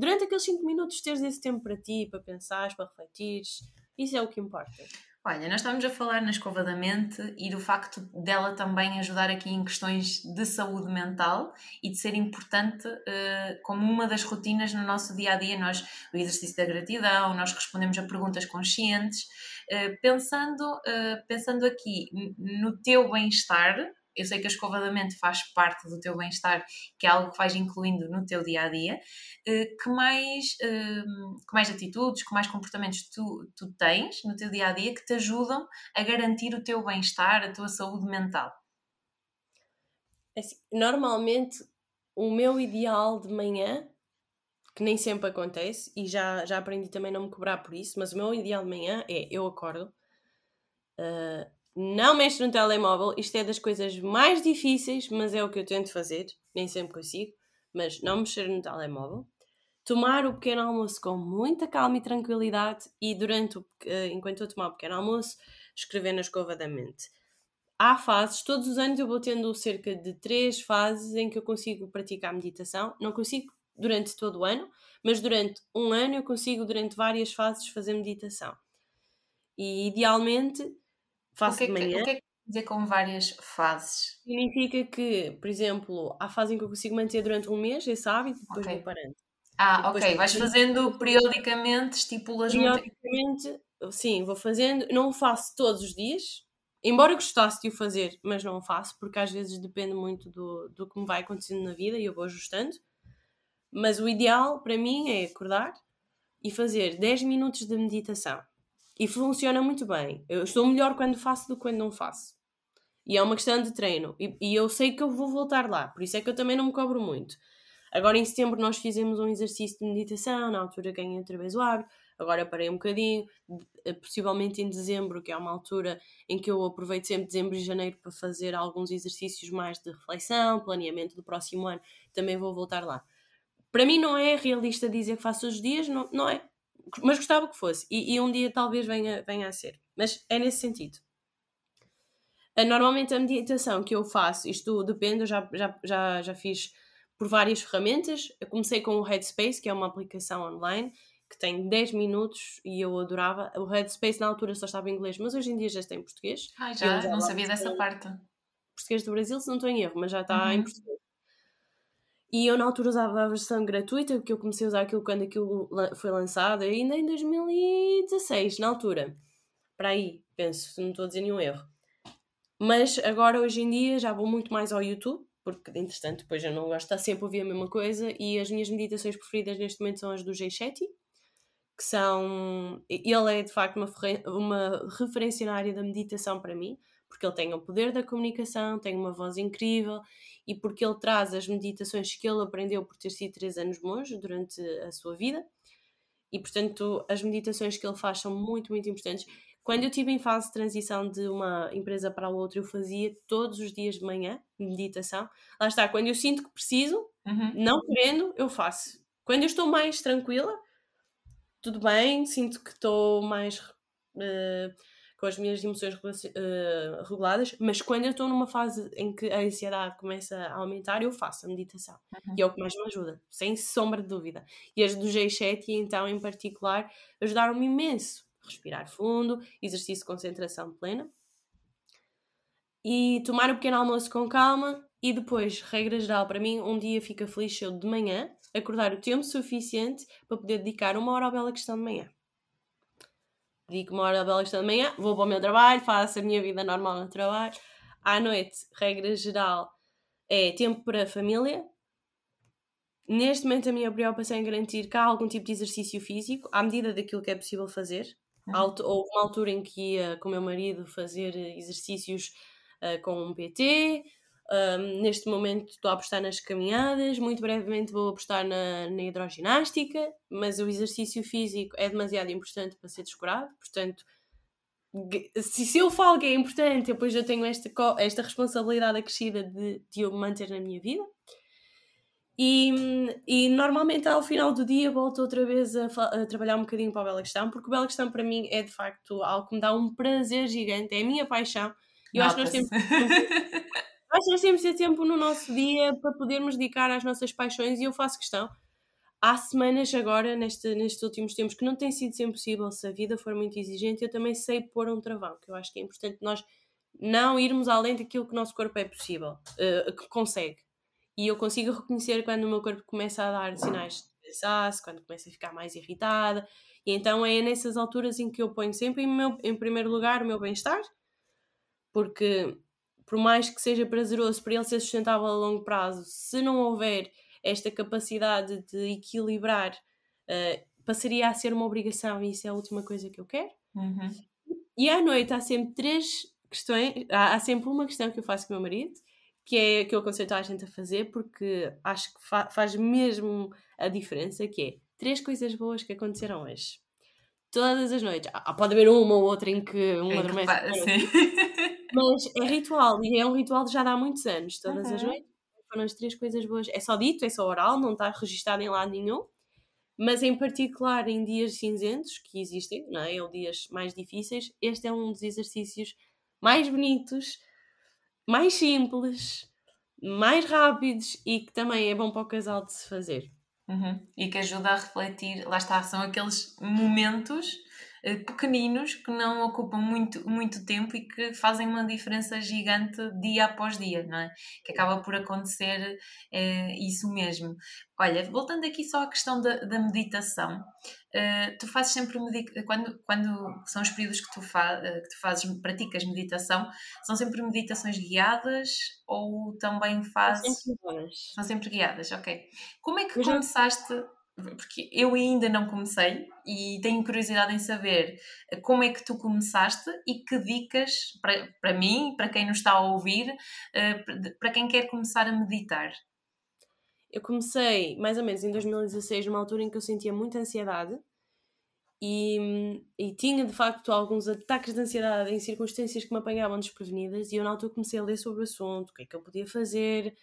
Durante aqueles 5 minutos, teres esse tempo para ti, para pensares, para refletires. Isso é o que importa. Olha, nós estamos a falar na escova da mente e do facto dela também ajudar aqui em questões de saúde mental e de ser importante uh, como uma das rotinas no nosso dia a dia. Nós, o exercício da gratidão, nós respondemos a perguntas conscientes, uh, pensando, uh, pensando aqui no teu bem-estar eu sei que a escova da mente faz parte do teu bem-estar, que é algo que vais incluindo no teu dia a dia. Eh, que mais, ehm, que mais atitudes, que mais comportamentos tu, tu tens no teu dia a dia que te ajudam a garantir o teu bem-estar, a tua saúde mental? É assim, normalmente, o meu ideal de manhã que nem sempre acontece e já, já aprendi também a não me cobrar por isso, mas o meu ideal de manhã é eu acordo, uh, não mexo no telemóvel. Isto é das coisas mais difíceis, mas é o que eu tento fazer. Nem sempre consigo, mas não mexer no telemóvel. Tomar o pequeno almoço com muita calma e tranquilidade e durante o, uh, enquanto eu tomar o pequeno almoço, escrever na escova da mente. Há fases, todos os anos eu vou tendo cerca de três fases em que eu consigo praticar meditação. Não consigo durante todo o ano, mas durante um ano eu consigo, durante várias fases, fazer meditação. E idealmente faço de manhã. o que é que dizer com várias fases? Significa que, por exemplo, há fase em que eu consigo manter durante um mês esse hábito e depois okay. vou parando. Ah, ok. Vais fazendo periodicamente, estipulas Periodicamente, sim, vou fazendo. Não o faço todos os dias, embora gostasse de o fazer, mas não o faço, porque às vezes depende muito do, do que me vai acontecendo na vida e eu vou ajustando. Mas o ideal para mim é acordar e fazer 10 minutos de meditação. E funciona muito bem. Eu estou melhor quando faço do que quando não faço. E é uma questão de treino. E, e, eu sei que eu vou voltar lá. Por isso é que eu também não me cobro muito. Agora em setembro nós fizemos um exercício de meditação. Na altura ganhei outra vez o hábito. Agora parei um bocadinho. Possivelmente em dezembro, que é uma altura em que eu aproveito sempre dezembro e janeiro para fazer alguns exercícios mais de reflexão, planeamento do próximo ano. Também vou voltar lá. Para mim não é realista dizer que faço os dias. Não, não é mas gostava que fosse. E, e, um dia talvez venha, venha a ser. Mas é nesse sentido. Ah, normalmente a meditação que eu faço, isto depende, eu já, já, já, já fiz por várias ferramentas. Eu comecei com o Headspace, que é uma aplicação online que tem 10 minutos e eu adorava. O Headspace na altura só estava em inglês, mas hoje em dia já está em português. Ah, já, não sabia dessa parte. Português do Brasil, se não estou em erro, mas já está uhum. em português. E eu na altura usava a versão gratuita, porque eu comecei a usar aquilo quando aquilo foi lançado, ainda em 2016, na altura. Para aí, penso, se não estou a dizer nenhum erro. Mas agora, hoje em dia, já vou muito mais ao YouTube, porque, entretanto, depois eu não gosto de estar sempre a ouvir a mesma coisa, e as minhas meditações preferidas neste momento são as do Jay Shetty, que são... Ele é, de facto, uma, uma referência na área da meditação para mim, porque ele tem o poder da comunicação, tem uma voz incrível e porque ele traz as meditações que ele aprendeu por ter sido três anos monge durante a sua vida. E, portanto, as meditações que ele faz são muito, muito importantes. Quando eu estive em fase de transição de uma empresa para a outra, eu fazia todos os dias de manhã meditação. Lá está, quando eu sinto que preciso, uhum. não querendo, eu faço. Quando eu estou mais tranquila, tudo bem, sinto que estou mais. Uh, com as minhas emoções uh, reguladas, mas quando eu estou numa fase em que a ansiedade começa a aumentar, eu faço a meditação. Uhum. E é o que mais me ajuda, sem sombra de dúvida. E as do G7, então, em particular, ajudaram-me imenso. Respirar fundo, exercício de concentração plena. E tomar o um pequeno almoço com calma. E depois, regra geral, para mim, um dia fica feliz se eu de manhã acordar o tempo suficiente para poder dedicar uma hora à bela questão de manhã digo uma hora da bela questão de manhã, vou para o meu trabalho, faço a minha vida normal no trabalho. À noite, regra geral, é tempo para a família. Neste momento, a minha preocupação é garantir que há algum tipo de exercício físico, à medida daquilo que é possível fazer. Uhum. Houve uma altura em que ia com o meu marido fazer exercícios uh, com um PT. Um, neste momento estou a apostar nas caminhadas, muito brevemente vou apostar na, na hidroginástica, mas o exercício físico é demasiado importante para ser descurado, portanto, se, se eu falo que é importante, depois eu tenho esta, esta responsabilidade acrescida de, de o manter na minha vida. E, e normalmente ao final do dia volto outra vez a, a, trabalhar um bocadinho para a Bela Questão, porque o Bela Questão para mim é de facto algo que me dá um prazer gigante, é a minha paixão. E eu acho que nós temos, nós temos de ter tempo no nosso dia para podermos dedicar às nossas paixões e eu faço questão. Há semanas agora, neste, nestes últimos tempos, que não tem sido sempre possível se a vida for muito exigente, eu também sei pôr um travão, que eu acho que é importante nós não irmos além daquilo que o nosso corpo é possível, uh, que consegue e eu consigo reconhecer quando o meu corpo começa a dar sinais de cansaço, quando começa a ficar mais irritada. E então é nessas alturas em que eu ponho sempre em, meu, em primeiro lugar o meu bem-estar, porque por mais que seja prazeroso para ele ser sustentável a longo prazo, se não houver esta capacidade de equilibrar, uh, passaria a ser uma obrigação e isso é a última coisa que eu quero. Uhum. E à noite há sempre três questões, há, há sempre uma questão que eu faço com o meu marido, que é que eu aconselho a gente a fazer porque acho que fa faz mesmo a diferença, que é três coisas boas que aconteceram hoje. Todas as noites. Ah, pode haver uma ou outra em que um é adormece. Mas é ritual, e é um ritual de já há muitos anos. Todas uhum. as noites foram as três coisas boas. É só dito, é só oral, não está registado em lado nenhum. Mas em particular em dias cinzentos, que existem, não é? Ou dias mais difíceis, este é um dos exercícios mais bonitos, mais simples, mais rápidos e que também é bom para o casal de se fazer. Uhum. E que ajuda a refletir, lá está, são aqueles momentos pequeninos que não ocupam muito, muito tempo e que fazem uma diferença gigante dia após dia, não é? Que acaba por acontecer é, isso mesmo. Olha, voltando aqui só à questão da, da meditação, uh, tu fazes sempre quando, quando são os períodos que tu, fa que tu fazes, praticas meditação, são sempre meditações guiadas ou também fazes. São sempre guiadas. São sempre guiadas, ok. Como é que começaste? Porque eu ainda não comecei e tenho curiosidade em saber como é que tu começaste e que dicas para, para mim, para quem nos está a ouvir, eh, para quem quer começar a meditar. Eu comecei mais ou menos em 2016, numa altura em que eu sentia muita ansiedade e, e tinha de facto alguns ataques de ansiedade em circunstâncias que me apanhavam desprevenidas e eu na altura comecei a ler sobre o assunto, o que é que eu podia fazer,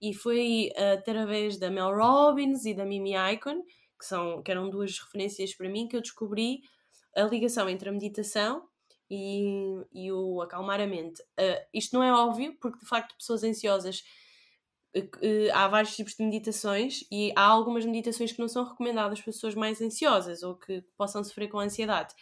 e foi através da Mel Robbins e da Mimi Icon, que, são, que eram duas referências para mim, que eu descobri a ligação entre a meditação e, e o acalmar a mente. Uh, isto não é óbvio, porque de facto pessoas ansiosas uh, uh, há vários tipos de meditações e há algumas meditações que não são recomendadas para pessoas mais ansiosas ou que possam sofrer com ansiedade.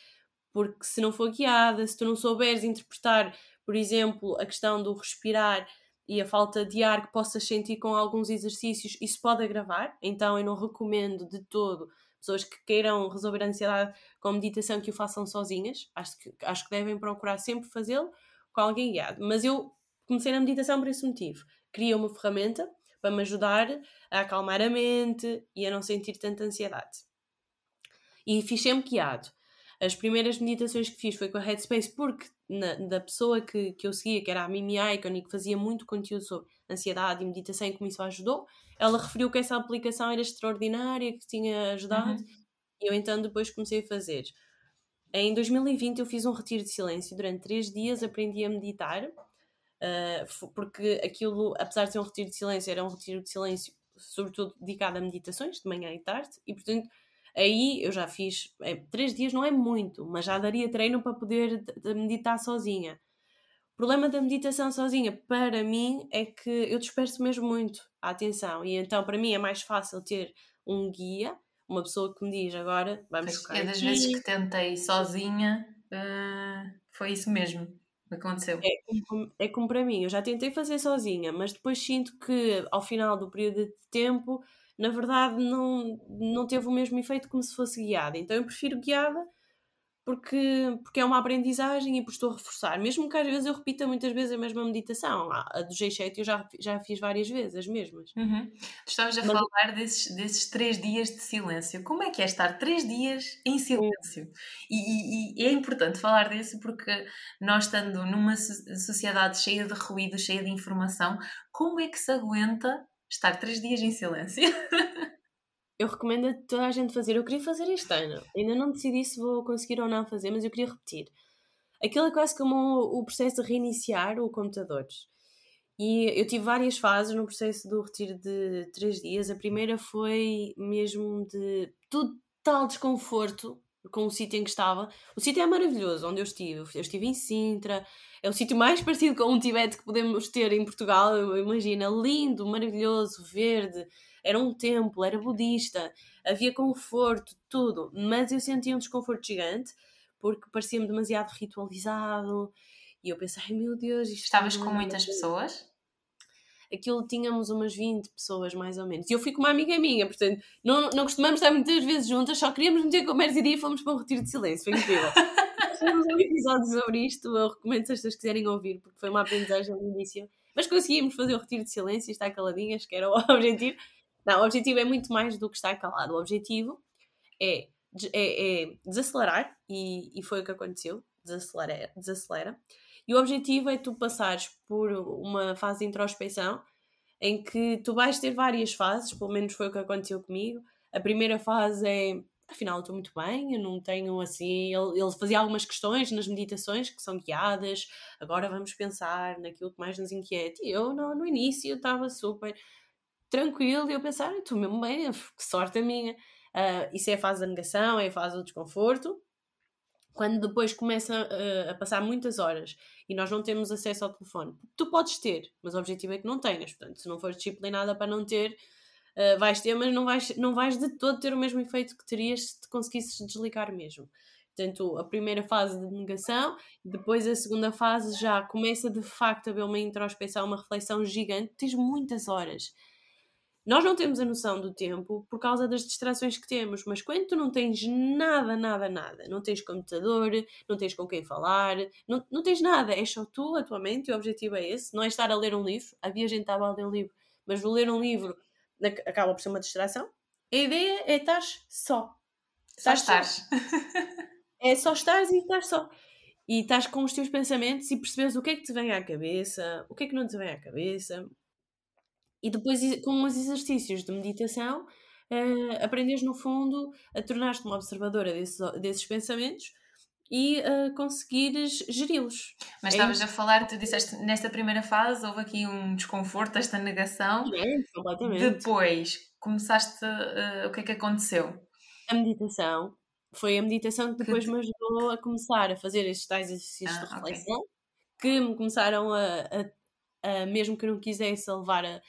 Porque se não for guiada, se tu não souberes interpretar, por exemplo, a questão do respirar e a falta de ar que possas sentir com alguns exercícios, isso pode agravar. Então eu não recomendo de todo pessoas que queiram resolver a ansiedade com meditação que o façam sozinhas. Acho que, acho que devem procurar sempre fazê-lo com alguém guiado. Mas eu comecei na meditação por esse motivo. Queria uma ferramenta para me ajudar a acalmar a mente e a não sentir tanta ansiedade. E fiz sempre guiado. As primeiras meditações que fiz foi com a Headspace, porque na, da pessoa que, que eu seguia, que era a Mimi Icon e que fazia muito conteúdo sobre ansiedade e meditação e como isso ajudou, ela referiu que essa aplicação era extraordinária, que tinha ajudado, uhum. e eu então depois comecei a fazer. Em 2020 eu fiz um retiro de silêncio, durante três dias aprendi a meditar, uh, porque aquilo, apesar de ser um retiro de silêncio, era um retiro de silêncio sobretudo dedicado a meditações, de manhã e tarde, e portanto Aí eu já fiz, é, três dias não é muito, mas já daria treino para poder meditar sozinha. O problema da meditação sozinha, para mim, é que eu disperso mesmo muito a atenção. E então, para mim, é mais fácil ter um guia, uma pessoa que me diz agora, vamos ficar. É das aqui. vezes que tentei sozinha, uh, foi isso mesmo aconteceu. É como, é como para mim, eu já tentei fazer sozinha, mas depois sinto que ao final do período de tempo na verdade não, não teve o mesmo efeito como se fosse guiada. Então eu prefiro guiada porque, porque é uma aprendizagem e porque estou a reforçar. Mesmo que às vezes eu repita muitas vezes a mesma meditação. A do G7 eu já, já fiz várias vezes, as mesmas. Uhum. Tu estavas a Mas... falar desses, desses três dias de silêncio. Como é que é estar três dias em silêncio? E, e, e é importante falar disso porque nós estando numa sociedade cheia de ruído, cheia de informação, como é que se aguenta estar três dias em silêncio? eu recomendo a toda a gente fazer. Eu queria fazer este ano. Ainda não decidi se vou conseguir ou não fazer, mas eu queria repetir. Aquilo é quase como o processo de reiniciar o computador. E eu tive várias fases no processo do retiro de três dias. A primeira foi mesmo de total desconforto com o sítio em que estava. O sítio é maravilhoso, onde eu estive. Eu estive em Sintra. É o sítio mais parecido com um Tibete que podemos ter em Portugal. Imagina, lindo, maravilhoso, verde era um templo, era budista, havia conforto, tudo, mas eu sentia um desconforto gigante porque parecia-me demasiado ritualizado e eu pensei, ai meu Deus, isto Estavas com muitas pessoas? Aquilo tínhamos umas 20 pessoas mais ou menos. E eu fui com uma amiga minha, portanto, não, não costumamos estar muitas vezes juntas, só queríamos meter conversa e dia fomos para um retiro de silêncio. Foi incrível. (laughs) Fizemos um episódio sobre isto, eu recomendo se as pessoas quiserem ouvir, porque foi uma aprendizagem no início. Mas conseguimos fazer o retiro de silêncio e estar caladinhas, que era o (laughs) objetivo. Não, o objetivo é muito mais do que estar calado. O objetivo é, é, é desacelerar, e, e, foi o que aconteceu, desacelera, desacelera. E o objetivo é tu passares por uma fase de introspecção em que tu vais ter várias fases, pelo menos foi o que aconteceu comigo. A primeira fase é, afinal, estou muito bem, eu não tenho assim. Ele, ele fazia algumas questões nas meditações que são guiadas, agora vamos pensar naquilo que mais nos inquieta. E eu, no, no início, estava super tranquilo, e eu pensar, estou mesmo bem, que sorte a minha. Uh, isso é a fase da negação, é a fase do desconforto. Quando depois começa uh, a passar muitas horas e nós não temos acesso ao telefone, tu podes ter, mas o objetivo é que não tenhas. Portanto, se não fores disciplinada para não ter, uh, vais ter, mas não vais, não vais de todo ter o mesmo efeito que terias se te conseguisses desligar mesmo. Portanto, a primeira fase de negação, depois a segunda fase já começa de facto a haver uma introspeção, uma reflexão gigante. Tens muitas horas nós não temos a noção do tempo por causa das distrações que temos, mas quando tu não tens nada, nada, nada, não tens computador, não tens com quem falar, não, não tens nada, é só tu, a tua mente, e o objetivo é esse, não é estar a ler um livro. Havia gente que estava a ler um livro, mas o ler um livro acaba por ser uma distração. A ideia é estar só. Só estás. É só estares e estás só. E estás com os teus pensamentos e percebes o que é que te vem à cabeça, o que é que não te vem à cabeça, e depois, com os exercícios de meditação, uh, aprendes no fundo a tornar-te uma observadora desses pensamentos e uh, conseguires geri-los. Mas é estavas isso. a falar, tu disseste nesta primeira fase houve aqui um desconforto, esta negação. É, completamente. Depois começaste, uh, o que é que aconteceu? A meditação. Foi a meditação que depois que me ajudou a começar a fazer estes tais exercícios ah, de reflexão okay. que me começaram a, a, a, mesmo que eu não quisesse, a levar a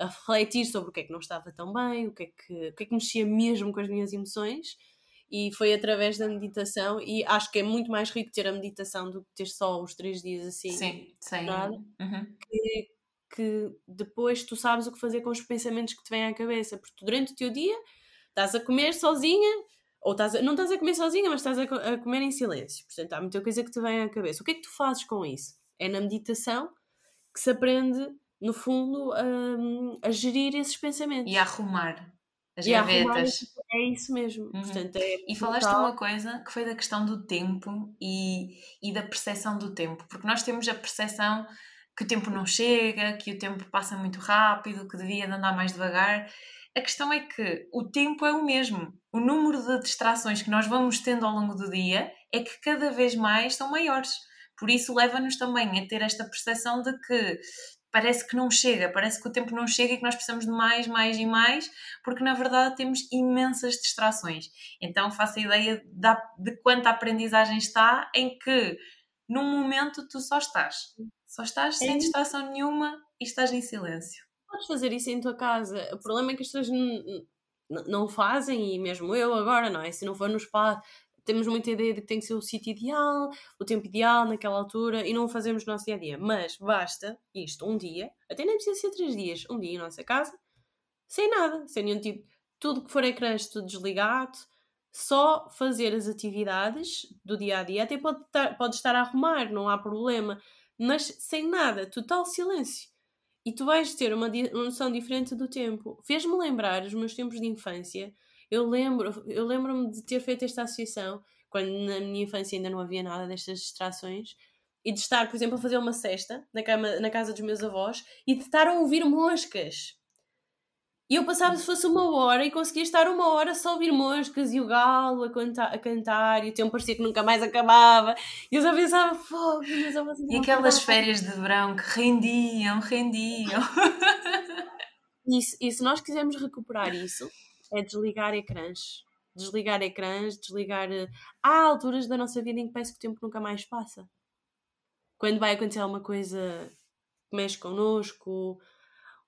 a refletir sobre o que é que não estava tão bem, o que é que, o que, é que mexia mesmo com as minhas emoções e foi através da meditação e acho que é muito mais rico ter a meditação do que ter só os três dias assim sim, sim. Uhum. que, que depois tu sabes o que fazer com os pensamentos que te vêm à cabeça porque durante o teu dia estás a comer sozinha ou estás a, não estás a comer sozinha mas estás a, a comer em silêncio portanto há muita coisa que te vem à cabeça o que é que tu fazes com isso? é na meditação que se aprende no fundo, um, a gerir esses pensamentos. E a arrumar as e gavetas. é isso mesmo. Uhum. Portanto, é e falaste uma coisa que foi da questão do tempo e, e da percepção do tempo, porque nós temos a percepção que o tempo não chega, que o tempo passa muito rápido, que devia de andar mais devagar. A questão é que o tempo é o mesmo. O número de distrações que nós vamos tendo ao longo do dia é que cada vez mais são maiores. Por isso leva-nos também a ter esta percepção de que parece que não chega, parece que o tempo não chega e que nós precisamos de mais, mais e mais, porque na verdade temos imensas distrações. Então faço a ideia de quanta aprendizagem está em que num momento tu só estás, só estás sem é. distração nenhuma e estás em silêncio. Podes fazer isso em tua casa. O problema é que as pessoas não fazem, e mesmo eu agora, não é? Se não for no espaço, temos muita ideia de que tem que ser o sítio ideal, o tempo ideal naquela altura e não o fazemos no nosso dia a dia. Mas basta isto, um dia, até nem precisa ser três dias, um dia em nossa casa, sem nada, sem nenhum tipo. Tudo que for ecrãs, tudo desligado, só fazer as atividades do dia a dia, até pode estar, pode estar a arrumar, não há problema, mas sem nada, total silêncio. E tu vais ter uma noção diferente do tempo. Fez-me lembrar os meus tempos de infância. Eu lembro, eu lembro-me de ter feito esta associação quando na minha infância ainda não havia nada destas distrações e de estar, por exemplo, a fazer uma cesta na, cama, na casa dos meus avós e de estar a ouvir moscas. E eu passava se fosse uma hora e conseguia estar uma hora só a ouvir moscas e o galo a, cantar, a cantar e o tempo parecia que nunca mais acabava. E eu só pensava, fogo, mas eu E aquelas férias de verão que rendiam, rendiam. (laughs) E, e se nós quisermos recuperar isso, é desligar ecrãs. Desligar ecrãs, desligar. Eh, há alturas da nossa vida em que parece que o tempo nunca mais passa. Quando vai acontecer alguma coisa que mexe connosco,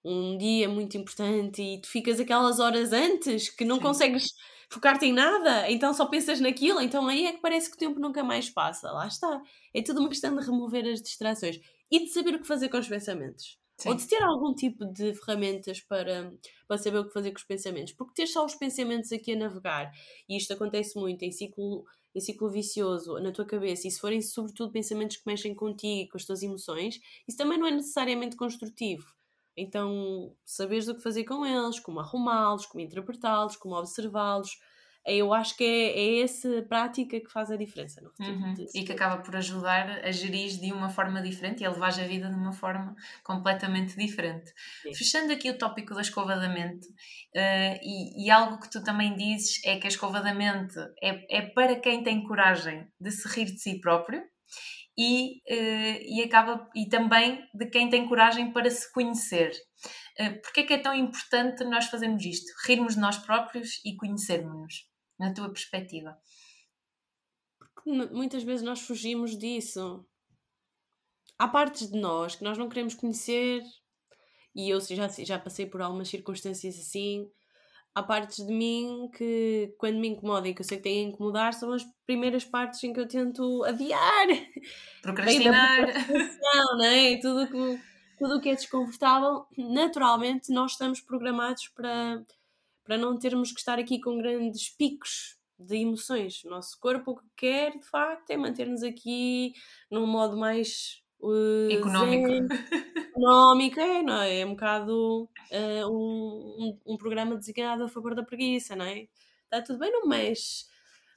um dia muito importante e tu ficas aquelas horas antes que não Sim. consegues focar-te em nada, então só pensas naquilo, então aí é que parece que o tempo nunca mais passa. Lá está. É tudo uma questão de remover as distrações e de saber o que fazer com os pensamentos. Sim. Ou de ter algum tipo de ferramentas para, para saber o que fazer com os pensamentos. Porque ter só os pensamentos aqui a navegar, e isto acontece muito em ciclo, em ciclo vicioso na tua cabeça, e se forem sobretudo pensamentos que mexem contigo, com as tuas emoções, isso também não é necessariamente construtivo. Então, saberes o que fazer com eles, como arrumá-los, como interpretá-los, como observá-los. Eu acho que é, é essa prática que faz a diferença. Uhum. E que acaba por ajudar a gerir de uma forma diferente e a levar a vida de uma forma completamente diferente. Sim. Fechando aqui o tópico da escova da mente, uh, e, e, algo que tu também dizes é que a escova da mente é, é para quem tem coragem de se rir de si próprio e, uh, e acaba e também de quem tem coragem para se conhecer. Uh, Porquê é que é tão importante nós fazermos isto? Rirmos de nós próprios e conhecermos-nos, na tua perspectiva? Porque muitas vezes nós fugimos disso. Há partes de nós que nós não queremos conhecer, e eu já, já passei por algumas circunstâncias assim, há partes de mim que, quando me incomodam e que eu sei que têm a incomodar, são as primeiras partes em que eu tento adiar. Procrastinar. Não é? Tudo que, tudo o que é desconfortável, naturalmente nós estamos programados para, para não termos que estar aqui com grandes picos de emoções. O nosso corpo o que quer, de facto, é manter-nos aqui num modo mais Uh, económico. Zen, económico, é, não é? É um bocado uh, um, um, um, programa designado a favor da preguiça, não é? Está tudo bem, não mexe.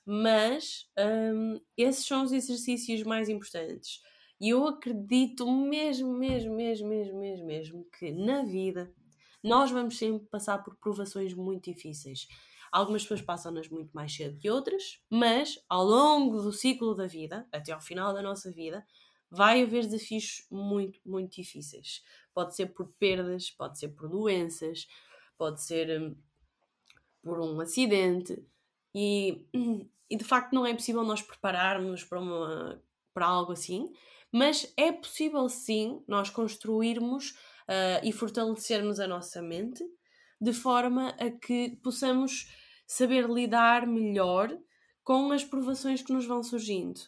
Mas um, esses são os exercícios mais importantes. E eu acredito mesmo, mesmo, mesmo, mesmo, mesmo, mesmo que na vida nós vamos sempre passar por provações muito difíceis. Algumas pessoas passam-nas muito mais cedo que outras, mas ao longo do ciclo da vida, até ao final da nossa vida, vai haver desafios muito, muito difíceis. Pode ser por perdas, pode ser por doenças, pode ser hum, por um acidente. E, (clears throat) e de facto não é possível nós prepararmos para, uma, para algo assim, mas é possível sim nós construirmos uh, e fortalecermos a nossa mente de forma a que possamos saber lidar melhor com as provações que nos vão surgindo.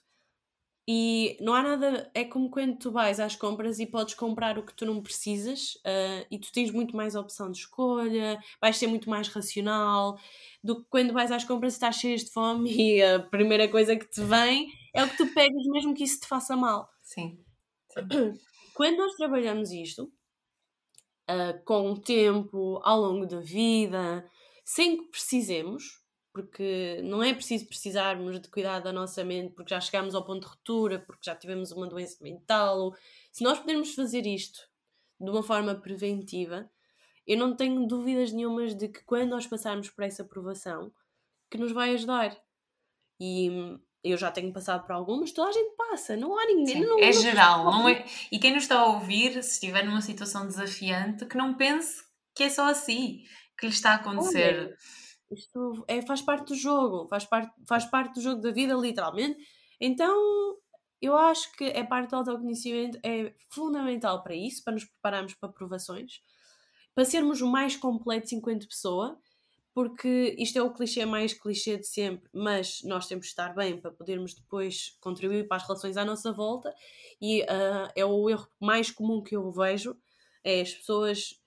E não há nada. É como quando tu vais às compras e podes comprar o que tu não precisas uh, e tu tens muito mais opção de escolha, vais ser muito mais racional do que quando vais às compras e estás cheio de fome (laughs) e a primeira coisa que te vem é o que tu pegas, mesmo que isso te faça mal. Sim. (clears throat) Sim. Quando nós trabalhamos isto uh, com o tempo, ao longo da vida, sem que precisemos, porque não é preciso precisarmos de cuidar da nossa mente porque já chegamos ao ponto de ruptura, porque já tivemos uma doença mental. Ou... Se nós pudermos fazer isto de uma forma preventiva, eu não tenho dúvidas nenhumas de que quando nós passarmos por essa aprovação, que nos vai ajudar. E eu já tenho passado por algumas, toda a gente passa, não há ninguém. Sim, não, é não geral, não é? E quem nos está a ouvir, se estiver numa situação desafiante, que não pense que é só assim que lhe está a acontecer. Olha, isto é, faz parte do jogo, faz parte, faz parte do jogo da vida, literalmente. Então, eu acho que a parte do autoconhecimento é fundamental para isso, para nos prepararmos para provações, para sermos o mais completos enquanto pessoa, porque isto é o clichê mais clichê de sempre, mas nós temos de estar bem para podermos depois contribuir para as relações à nossa volta, e uh, é o erro mais comum que eu vejo, é as pessoas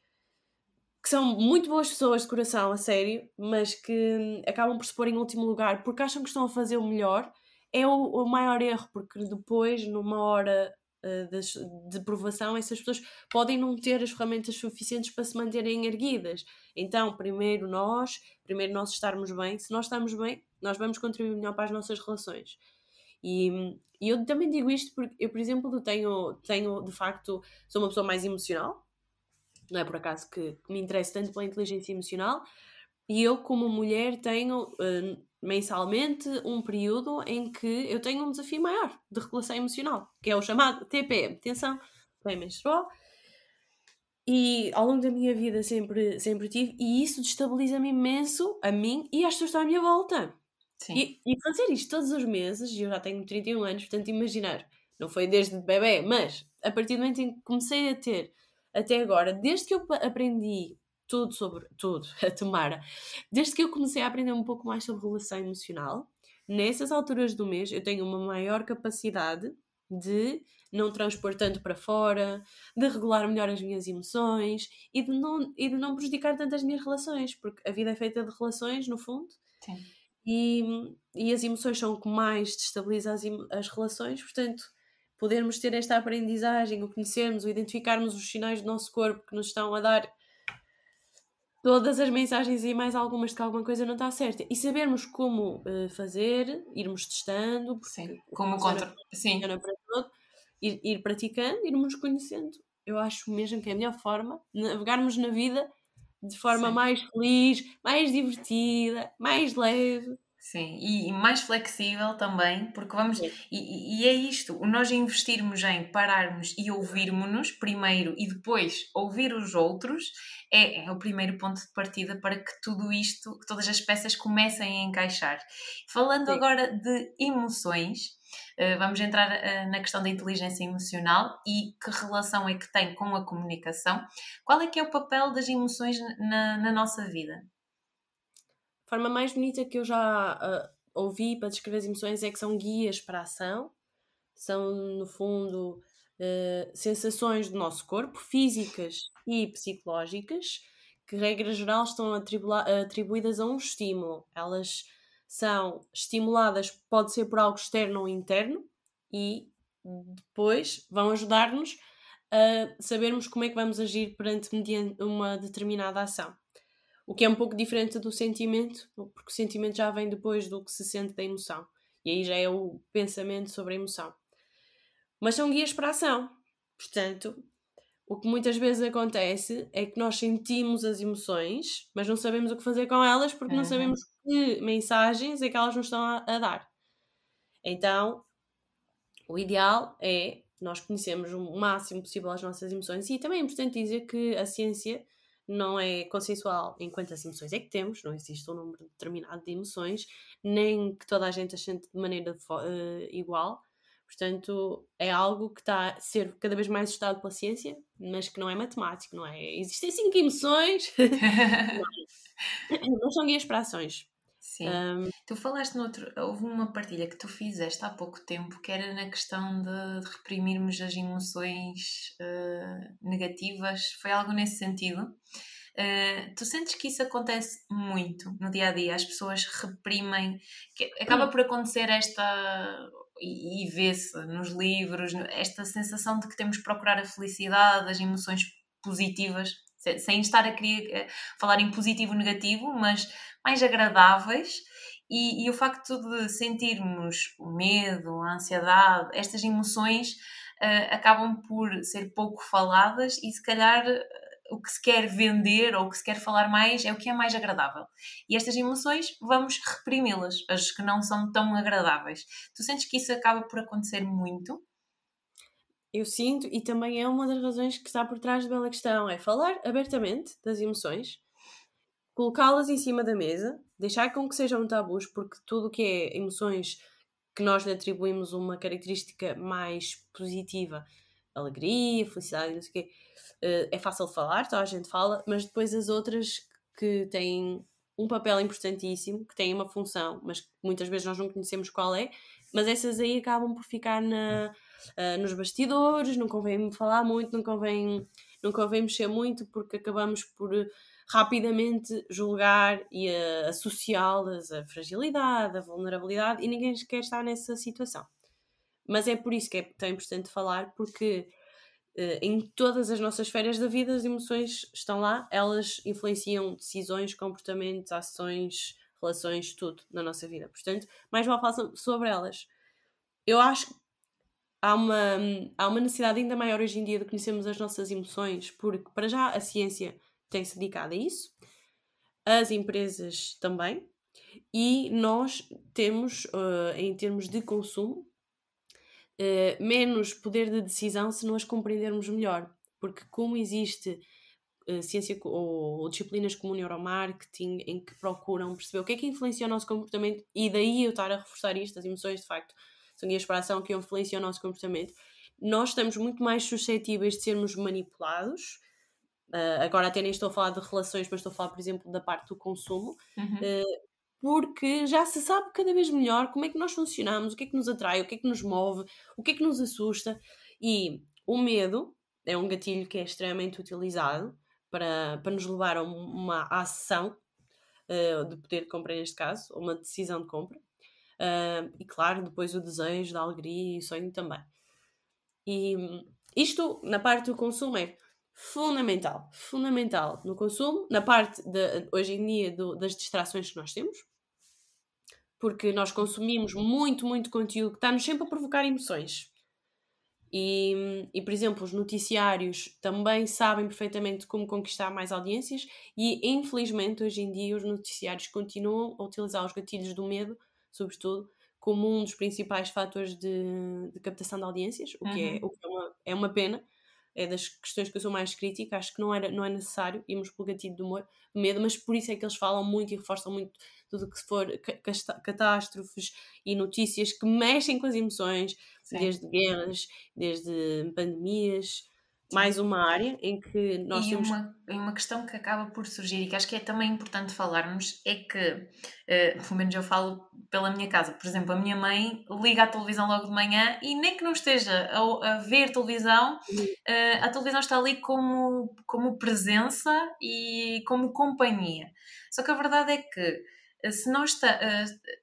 que são muito boas pessoas de coração, a sério, mas que acabam por se pôr em último lugar porque acham que estão a fazer o melhor, é o, o maior erro, porque depois, numa hora de, de provação, essas pessoas podem não ter as ferramentas suficientes para se manterem erguidas. Então, primeiro nós, primeiro nós estarmos bem. Se nós estamos bem, nós vamos contribuir melhor para as nossas relações. E, e eu também digo isto porque eu, por exemplo, tenho, tenho de facto, sou uma pessoa mais emocional, não é por acaso que, que me interessa tanto pela inteligência emocional, e eu, como mulher, tenho uh, mensalmente um período em que eu tenho um desafio maior de regulação emocional, que é o chamado TPM, tensão pré-menstrual. E ao longo da minha vida sempre, sempre tive, e isso destabiliza-me imenso a mim e às pessoas que estão à minha volta. E, e, fazer isto todos os meses, e eu já tenho 31 anos, portanto, imaginar, não foi desde bebê, mas a partir do momento em que comecei a ter até agora, desde que eu aprendi tudo sobre tudo, (laughs) a Tomara, desde que eu comecei a aprender um pouco mais sobre relação emocional, nessas alturas do mês eu tenho uma maior capacidade de não transpor tanto para fora, de regular melhor as minhas emoções e de não, e de não prejudicar tanto as minhas relações, porque a vida é feita de relações, no fundo. Sim. E, e as emoções são o que mais destabiliza as, as relações, portanto, podermos ter esta aprendizagem, o conhecermos, o identificarmos os sinais do nosso corpo que nos estão a dar todas as mensagens e mais algumas de que alguma coisa não está certa e sabermos como uh, fazer, irmos testando, sim, como contra, sim. para todo, ir, ir praticando, irmos conhecendo. Eu acho mesmo que é a melhor forma de navegarmos na vida de forma sim. mais feliz, mais divertida, mais leve. Sim, e, mais flexível também, porque vamos. E, e, é isto, nós investirmos em pararmos e ouvirmos-nos primeiro e depois ouvir os outros é, é, o primeiro ponto de partida para que tudo isto, que todas as peças comecem a encaixar. Falando Sim. agora de emoções, uh, vamos entrar uh, na questão da inteligência emocional e que relação é que tem com a comunicação. Qual é que é o papel das emoções na, na nossa vida? Forma mais bonita que eu já uh, ouvi para descrever as emoções é que são guias para a ação, são, no fundo, uh, sensações do nosso corpo, físicas e psicológicas, que, regra geral, estão atribuídas a um estímulo. Elas são estimuladas, pode ser por algo externo ou interno, e depois vão ajudar-nos a sabermos como é que vamos agir perante uma determinada ação. O que é um pouco diferente do sentimento, porque o sentimento já vem depois do que se sente da emoção. E aí já é o pensamento sobre a emoção. Mas são guias para a ação. Portanto, o que muitas vezes acontece é que nós sentimos as emoções, mas não sabemos o que fazer com elas porque não sabemos que mensagens é que elas nos estão a, a dar. Então, o ideal é nós conhecermos o máximo possível as nossas emoções e também é importante dizer que a ciência não é consensual em quantas emoções é que temos, não existe um número determinado de emoções, nem que toda a gente as sente de maneira uh, igual. Portanto, é algo que está a ser cada vez mais estudado pela ciência, mas que não é matemático, não é? Existem cinco emoções, (laughs) não são guias para ações. Sim. Um, tu falaste noutro, houve uma partilha que tu fizeste há pouco tempo que era na questão de, de reprimirmos as emoções uh, negativas. Foi algo nesse sentido? Uh, tu sentes que isso acontece muito no dia a dia? As pessoas reprimem, acaba por acontecer esta e, e vê-se nos livros esta sensação de que temos que procurar a felicidade, as emoções positivas, sem estar a querer falar em positivo ou negativo, mas mais agradáveis e, e, o facto de sentirmos o medo, a ansiedade, estas emoções uh, acabam por ser pouco faladas e se calhar o que se quer vender ou o que se quer falar mais é o que é mais agradável. E estas emoções vamos reprimi-las, as que não são tão agradáveis. Tu sentes que isso acaba por acontecer muito? Eu sinto, e também é uma das razões que está por trás da bela questão, é falar abertamente das emoções, colocá-las em cima da mesa, deixar com que sejam tabus, porque tudo o que é emoções que nós lhe atribuímos uma característica mais positiva, alegria, felicidade, não sei o quê, eh, é fácil de falar, toda a gente fala, mas depois as outras que têm um papel importantíssimo, que têm uma função, mas que muitas vezes nós não conhecemos qual é, mas essas aí acabam por ficar na, uh, nos bastidores, não convém falar muito, não convém não convém mexer muito porque acabamos por rapidamente julgar e associá-las à fragilidade, à vulnerabilidade e ninguém quer estar nessa situação. Mas é por isso que é tão importante falar, porque uh, em todas as nossas esferas da vida as emoções estão lá, elas influenciam decisões, comportamentos, ações, relações, tudo na nossa vida. Portanto, mais vale falar sobre elas. Eu acho há uma, há uma necessidade ainda maior hoje em dia de conhecermos as nossas emoções, porque para já a ciência tem-se dedicado a isso, as empresas também, e nós temos, uh, em termos de consumo, uh, menos poder de decisão se nós compreendermos melhor, porque como existe uh, ciência ou, ou, disciplinas como o neuromarketing em que procuram perceber o que é que influencia o nosso comportamento e daí eu estar a reforçar isto, as emoções de facto são guias para a ação que influenciam o nosso comportamento, nós estamos muito mais suscetíveis de sermos manipulados. Uh, agora até nem estou a falar de relações, mas estou a falar, por exemplo, da parte do consumo, uhum. uh, porque já se sabe cada vez melhor como é que nós funcionamos, o que é que nos atrai, o que é que nos move, o que é que nos assusta. E o medo é um gatilho que é extremamente utilizado para, para nos levar a uma ação uh, de poder de compra, neste caso, ou uma decisão de compra. Uh, e claro, depois o desejo da alegria e sonho também. E isto, na parte do consumo, é fundamental. Fundamental no consumo, na parte, de, hoje em dia, do, das distrações que nós temos, porque nós consumimos muito, muito conteúdo que está-nos sempre a provocar emoções. E, e, por exemplo, os noticiários também sabem perfeitamente como conquistar mais audiências, e infelizmente hoje em dia os noticiários continuam a utilizar os gatilhos do medo sobretudo, como um dos principais fatores de, de captação de audiências, o que, é, uhum. é, o que é, uma, é uma pena. É das questões que eu sou mais crítica. Acho que não, era, não é necessário irmos pelo gatilho do humor, medo, mas por isso é que eles falam muito e reforçam muito tudo o que for catástrofes e notícias que mexem com as emoções, Sim. desde guerras, desde pandemias, mais uma área em que nós e temos. Uma, uma questão que acaba por surgir e que acho que é também importante falarmos é que, uh, pelo menos eu falo pela minha casa, por exemplo, a minha mãe liga a televisão logo de manhã e nem que não esteja a, a ver televisão, uh, a televisão está ali como, como presença e como companhia. Só que a verdade é que eh, se não, está,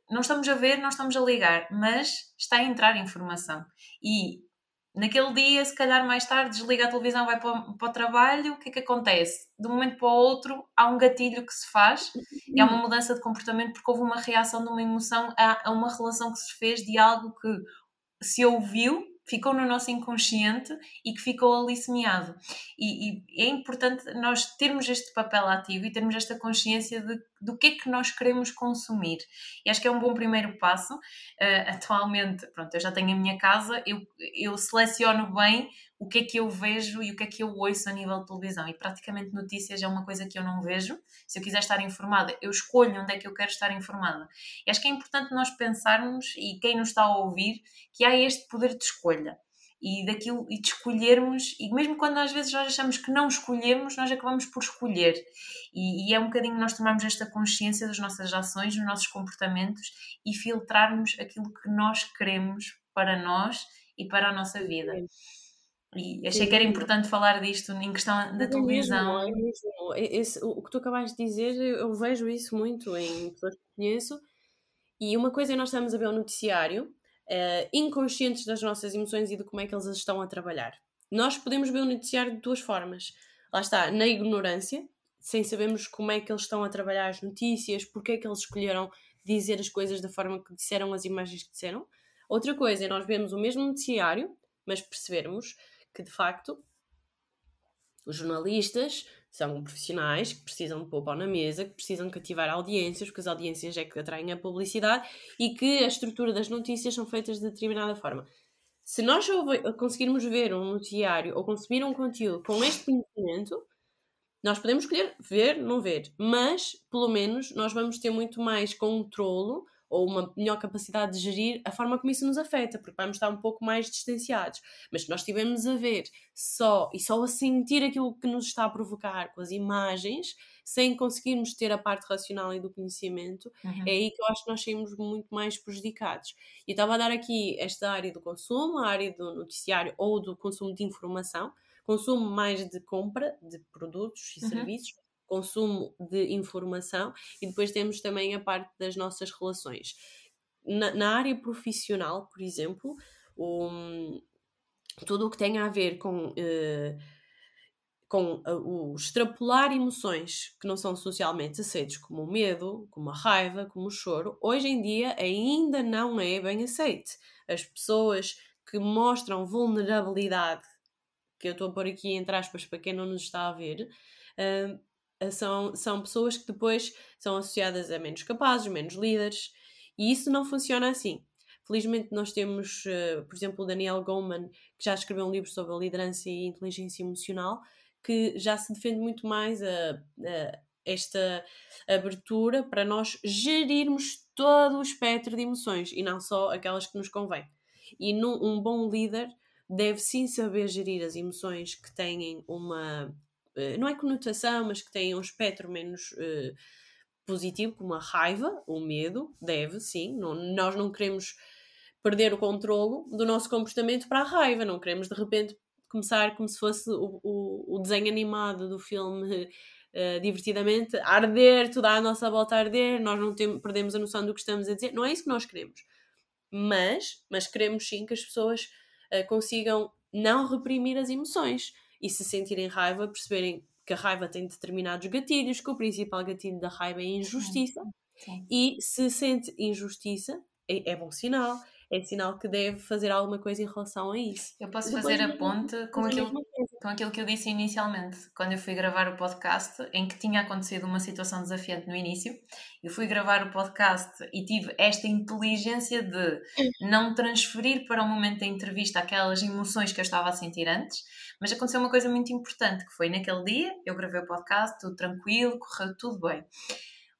não estamos a ver, não estamos a ligar, mas está a entrar informação. E Naquele dia, se calhar mais tarde, desliga a televisão, vai para o, para o, trabalho, o que é que acontece? De um momento para o outro, há um gatilho que se faz e há uma mudança de comportamento porque houve uma reação de uma emoção a, a uma relação que se fez de algo que se ouviu ficou no nosso inconsciente e que ficou ali semeado. E, e, é importante nós termos este papel ativo e termos esta consciência de, do que é que nós queremos consumir. E acho que é um bom primeiro passo. Uh, atualmente, pronto, eu já tenho a minha casa, eu, eu seleciono bem o que é que eu vejo e o que é que eu ouço a nível de televisão. E praticamente notícias é uma coisa que eu não vejo. Se eu quiser estar informada, eu escolho onde é que eu quero estar informada. E acho que é importante nós pensarmos, e quem nos está a ouvir, que há este poder de escolha. E daquilo e de escolhermos, e mesmo quando às vezes nós achamos que não escolhemos, nós acabamos por escolher. E, e é um bocadinho nós tomarmos esta consciência das nossas ações, dos nossos comportamentos e filtrarmos aquilo que nós queremos para nós e para a nossa vida. E achei que era importante falar disto em questão da é televisão. Mesmo, é mesmo. Esse, o que tu acabaste de dizer, eu vejo isso muito em pessoas que conheço. E uma coisa é nós estamos a ver o noticiário, uh, inconscientes das nossas emoções e de como é que eles estão a trabalhar. Nós podemos ver o noticiário de duas formas. Lá está, na ignorância, sem sabermos como é que eles estão a trabalhar as notícias, porque é que eles escolheram dizer as coisas da forma que disseram, as imagens que disseram. Outra coisa é nós vermos o mesmo noticiário, mas percebermos que de facto os jornalistas são profissionais que precisam de pão na mesa, que precisam cativar audiências, porque as audiências é que atraem a publicidade e que a estrutura das notícias são feitas de determinada forma. Se nós conseguirmos ver um noticiário ou consumir um conteúdo com este conhecimento, nós podemos escolher ver, não ver, mas pelo menos nós vamos ter muito mais controlo ou uma melhor capacidade de gerir a forma como isso nos afeta, porque vamos estar um pouco mais distanciados. Mas se nós estivermos a ver só e só a sentir aquilo que nos está a provocar com as imagens, sem conseguirmos ter a parte racional e do conhecimento, uhum. é aí que eu acho que nós saímos muito mais prejudicados. E estava a dar aqui esta área do consumo, a área do noticiário ou do consumo de informação, consumo mais de compra de produtos e uhum. serviços, consumo de informação e depois temos também a parte das nossas relações. Na, na área profissional, por exemplo, um, tudo o que tem a ver com. Uh, com o extrapolar emoções que não são socialmente aceitos, como o medo, como a raiva, como o choro, hoje em dia ainda não é bem aceito. As pessoas que mostram vulnerabilidade, que eu estou a pôr aqui entre aspas para quem não nos está a ver, uh, são, são pessoas que depois são associadas a menos capazes, menos líderes, e isso não funciona assim. Felizmente nós temos, uh, por exemplo, o Daniel Goleman, que já escreveu um livro sobre a liderança e inteligência emocional, que já se defende muito mais a, a esta abertura para nós gerirmos todo o espectro de emoções e não só aquelas que nos convém. E num, um bom líder deve sim saber gerir as emoções que têm uma. Eh, não é conotação, mas que têm um espectro menos uh, positivo, como a raiva, o medo, deve sim. Não, nós não queremos perder o controlo do nosso comportamento para a raiva, não queremos de repente começar como se fosse o, o, o desenho animado do filme uh, divertidamente, arder, tudo à nossa volta a arder, nós não temos, perdemos a noção do que estamos a dizer. Não é isso que nós queremos. Mas, mas queremos sim que as pessoas uh, consigam não reprimir as emoções e se sentirem raiva, perceberem que a raiva tem determinados gatilhos, que o principal gatilho da raiva é a injustiça. Sim, sim. E se sente injustiça, é, é bom sinal é sinal que deve fazer alguma coisa em relação a isso. Eu posso fazer a ponte com aquilo, com aquilo que eu disse inicialmente, quando eu fui gravar o podcast, em que tinha acontecido uma situação desafiante no início. Eu fui gravar o podcast e tive esta inteligência de não transferir para o momento da entrevista aquelas emoções que eu estava a sentir antes, mas aconteceu uma coisa muito importante, que foi naquele dia, eu gravei o podcast, tudo tranquilo, correu tudo bem.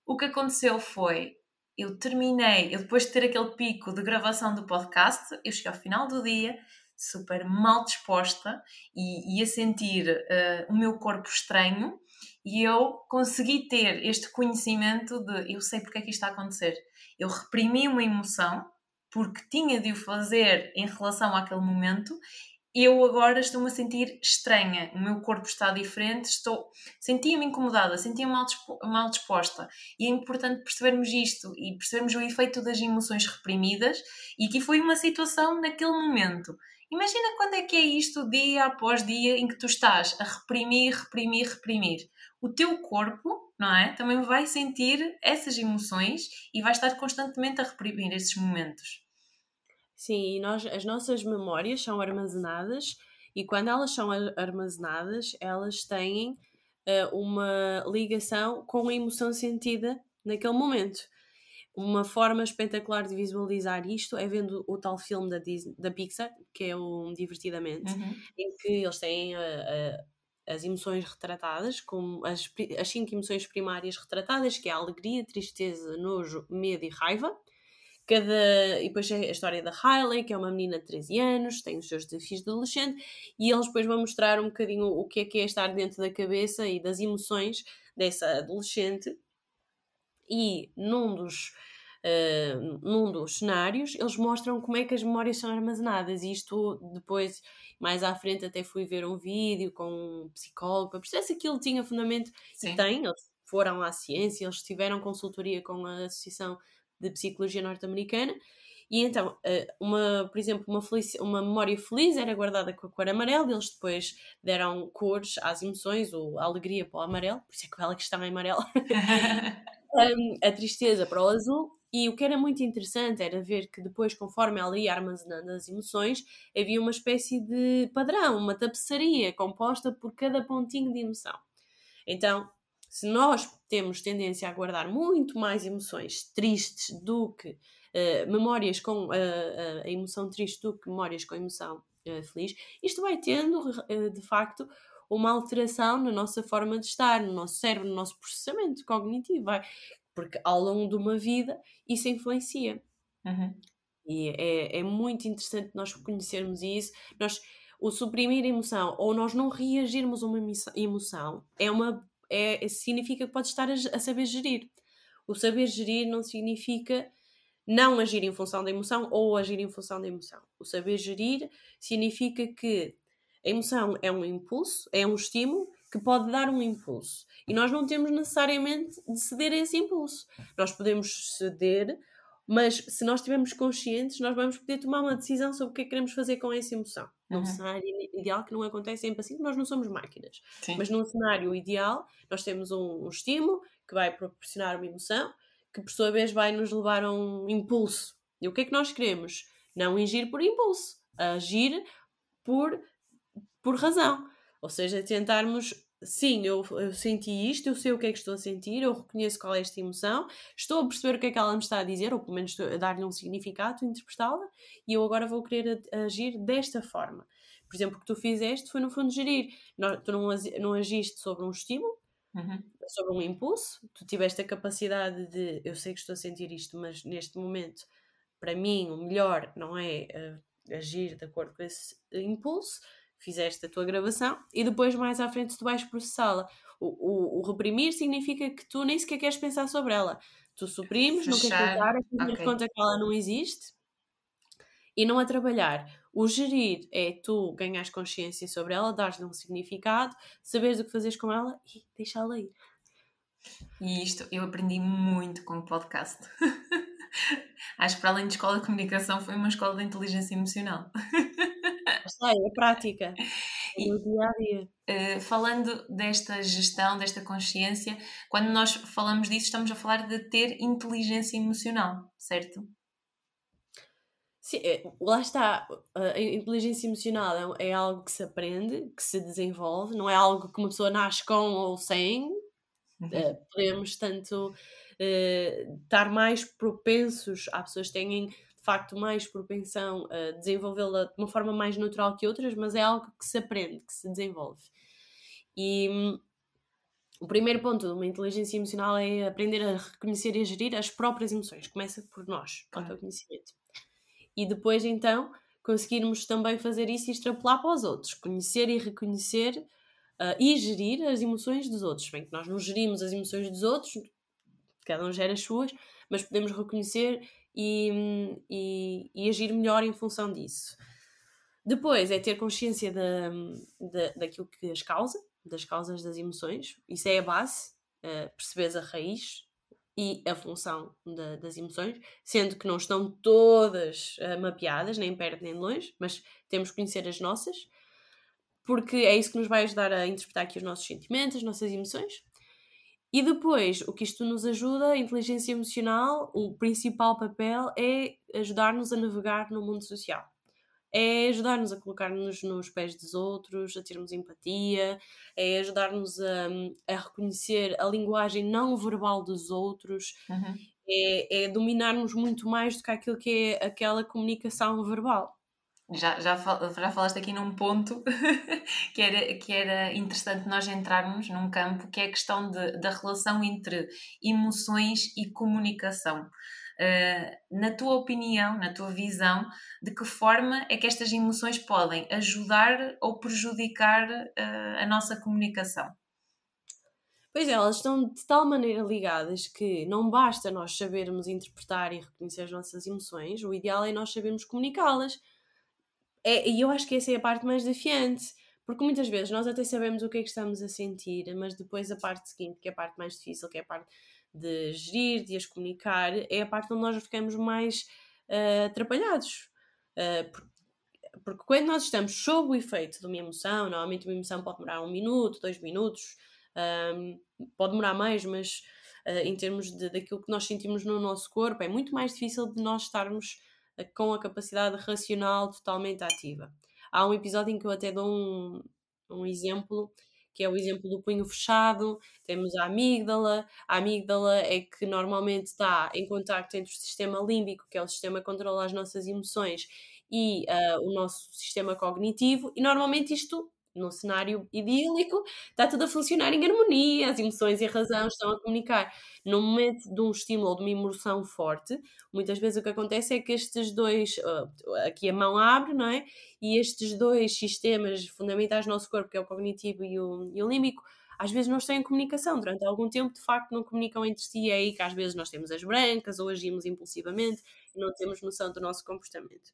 O que aconteceu foi, eu terminei, eu depois de ter aquele pico de gravação do podcast, eu cheguei ao final do dia super mal disposta e, e a sentir uh, o meu corpo estranho e eu consegui ter este conhecimento de eu sei porque é que isto está a acontecer. Eu reprimi uma emoção porque tinha de o fazer em relação àquele momento eu agora estou-me a sentir estranha, o meu corpo está diferente, estou sentia-me incomodada, sentia-me mal, mal disposta. E é importante percebermos isto e percebermos o efeito das emoções reprimidas e que foi uma situação naquele momento. Imagina quando é que é isto dia após dia em que tu estás a reprimir, reprimir, reprimir. O teu corpo, não é? Também vai sentir essas emoções e vai estar constantemente a reprimir esses momentos. Sim, e nós, as nossas memórias são armazenadas e quando elas são armazenadas, elas têm uh, uma ligação com a emoção sentida naquele momento. Uma forma espetacular de visualizar isto é vendo o tal filme da, Disney, da Pixar, que é o Divertidamente, uhum. em que eles têm uh, uh, as emoções retratadas, como as, as cinco emoções primárias retratadas, que é a alegria, tristeza, nojo, medo e raiva. Cada, e depois é a história da Riley, que é uma menina de 13 anos, tem os seus desafios de adolescente, e eles depois vão mostrar um bocadinho o que é que é estar dentro da cabeça e das emoções dessa adolescente. E num dos, uh, num dos cenários, eles mostram como é que as memórias são armazenadas. E isto depois, mais à frente, até fui ver um vídeo com um psicólogo para perceber se aquilo tinha fundamento. Sim. E tem, eles foram à ciência, eles tiveram consultoria com a Associação de psicologia norte-americana. E então, eh, uma, por exemplo, uma, feliz, uma memória feliz era guardada com a cor amarela, eles depois deram cores às emoções, ou a alegria para o amarelo, por isso é que ela que está em amarelo, (laughs) (laughs) um, a tristeza para o azul, e o que era muito interessante era ver que depois, conforme ela ia armazenando as emoções, havia uma espécie de padrão, uma tapeçaria composta por cada pontinho de emoção. Então, se nós temos tendência a guardar muito mais emoções tristes do que uh, memórias com uh, uh, a emoção triste do que memórias com emoção feliz, isto vai tendo de facto uma alteração na nossa forma de estar, no nosso cérebro, no nosso processamento cognitivo, porque ao longo de uma vida isso influencia. Uhum. E é, é muito interessante nós reconhecermos isso. Nós, o suprimir a emoção ou nós não reagirmos a uma emoção é uma é, significa que pode estar a, a saber gerir. O saber gerir não significa não agir em função da emoção ou agir em função da emoção. O saber gerir significa que A emoção é um impulso, é um estímulo que pode dar um impulso. E nós não temos necessariamente de ceder a esse impulso. Nós podemos ceder, mas se nós estivermos conscientes, nós vamos poder tomar uma decisão sobre o que é que queremos fazer com essa emoção. Num uhum. cenário ideal que não acontece sempre assim, nós não somos máquinas. Sim. Mas num cenário ideal, nós temos um, um estímulo que vai proporcionar uma emoção, que por sua vez vai nos levar a um impulso. E o que é que nós queremos? Não agir por impulso, agir por, por razão. Ou seja, tentarmos, sim, eu, eu senti isto, eu sei o que é que estou a sentir, eu reconheço qual é esta emoção, estou a perceber o que é que ela me está a dizer, ou pelo menos dar-lhe um significado, interpretá-la, e eu agora vou querer agir desta forma. Por exemplo, o que tu fizeste foi, no fundo, gerir. tu não, não agiste sobre um estímulo, uhum. sobre um impulso, tu tiveste a capacidade de, eu sei que estou a sentir isto, mas neste momento, para mim, o melhor não é uh, agir de acordo com esse impulso, fizeste a tua gravação e depois mais à frente tu vais processá-la. O, o, o, reprimir significa que tu nem sequer queres pensar sobre ela. Tu suprimes, Fechar. não queres pensar, okay. conta que ela não existe e não a trabalhar. O gerir é tu ganhas consciência sobre ela, dar-lhe um significado, saberes o que fazes com ela e deixá-la ir. E isto eu aprendi muito com o podcast. (laughs) Acho que para além de escola de comunicação foi uma escola de inteligência emocional. (laughs) Sei, é prática. E, no dia a dia. Uh, falando desta gestão, desta consciência, quando nós falamos disso, estamos a falar de ter inteligência emocional, certo? Sim, é, lá está. A inteligência emocional é, é, algo que se aprende, que se desenvolve, não é algo que uma pessoa nasce com ou sem. Uhum. Uh, podemos, tanto, uh, estar mais propensos. Há pessoas que têm facto mais propensão a desenvolvê-la de uma forma mais natural que outras, mas é algo que se aprende, que se desenvolve. E hum, o primeiro ponto de uma inteligência emocional é aprender a reconhecer e a gerir as próprias emoções. Começa por nós, com o conhecimento. E depois, então, conseguirmos também fazer isso e extrapolar para os outros. Conhecer e reconhecer uh, e gerir as emoções dos outros. Bem que nós não gerimos as emoções dos outros, cada um gera as suas, mas podemos reconhecer e, e, e, agir melhor em função disso. Depois é ter consciência da, da, daquilo que as causa, das causas das emoções, isso é a base, uh, a raiz e a função da, das emoções, sendo que não estão todas uh, mapeadas, nem perto nem longe, mas temos que conhecer as nossas, porque é isso que nos vai ajudar a interpretar aqui os nossos sentimentos, as nossas emoções. E depois, o que isto nos ajuda, a inteligência emocional, o principal papel é ajudar-nos a navegar no mundo social. É ajudar-nos a colocar-nos nos pés dos outros, a termos empatia, é ajudar-nos a, a, reconhecer a linguagem não verbal dos outros, uhum. é, é dominarmos muito mais do que aquilo que é aquela comunicação verbal já, já, já falaste aqui num ponto (laughs) que, era, que era interessante nós entrarmos num campo que é a questão de, da relação entre emoções e comunicação. Uh, na tua opinião, na tua visão, de que forma é que estas emoções podem ajudar ou prejudicar uh, a nossa comunicação? Pois é, elas estão de tal maneira ligadas que não basta nós sabermos interpretar e reconhecer as nossas emoções, o ideal é nós sabermos comunicá-las é, e eu acho que essa é a parte mais desafiante, porque muitas vezes nós até sabemos o que é que estamos a sentir, mas depois a parte seguinte, que é a parte mais difícil, que é a parte de gerir, de as comunicar, é a parte onde nós ficamos mais uh, atrapalhados. Uh, porque, porque quando nós estamos sob o efeito de uma emoção, normalmente uma emoção pode demorar um minuto, dois minutos, um, pode demorar mais, mas uh, em termos de, daquilo que nós sentimos no nosso corpo, é muito mais difícil de nós estarmos com a capacidade racional totalmente ativa. Há um episódio em que eu até dou um, um exemplo, que é o exemplo do punho fechado, temos a amígdala. A amígdala é que normalmente está em contacto entre o sistema límbico, que é o sistema que controla as nossas emoções, e uh, o nosso sistema cognitivo, e normalmente isto num cenário idílico, está tudo a funcionar em harmonia, as emoções e a razão estão a comunicar. No momento de um estímulo ou de uma emoção forte, muitas vezes o que acontece é que estes dois, aqui a mão abre, não é? E estes dois sistemas fundamentais do nosso corpo, que é o cognitivo e o, e o límbico, às vezes não estão em comunicação. Durante algum tempo, de facto, não comunicam entre si. É aí que às vezes nós temos as brancas ou agimos impulsivamente e não temos noção do nosso comportamento.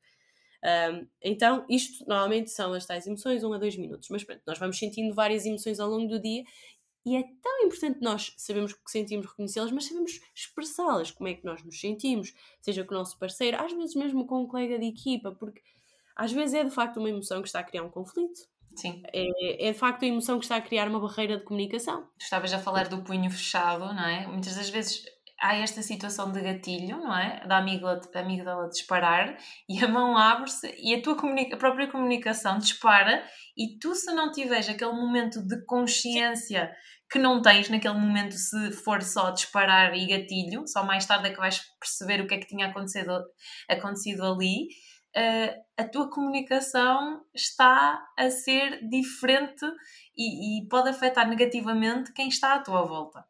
Um, então, isto normalmente são as tais emoções, um a dois minutos, mas pronto, nós vamos sentindo várias emoções ao longo do dia e é tão importante nós sabermos o que sentimos, reconhecê-las, mas sabemos expressá-las, como é que nós nos sentimos, seja com o nosso parceiro, às vezes mesmo com um colega de equipa, porque às vezes é de facto uma emoção que está a criar um conflito. Sim. É, é de facto a emoção que está a criar uma barreira de comunicação. Estavas a falar do punho fechado, não é? Muitas das vezes há esta situação de gatilho, não é? Da amígdala, da amígdala disparar e a mão abre-se e a tua a própria comunicação dispara e tu se não tiveres aquele momento de consciência que não tens naquele momento se for só disparar e gatilho, só mais tarde é que vais perceber o que é que tinha acontecido, acontecido ali, uh, a tua comunicação está a ser diferente e, e pode afetar negativamente quem está à tua volta.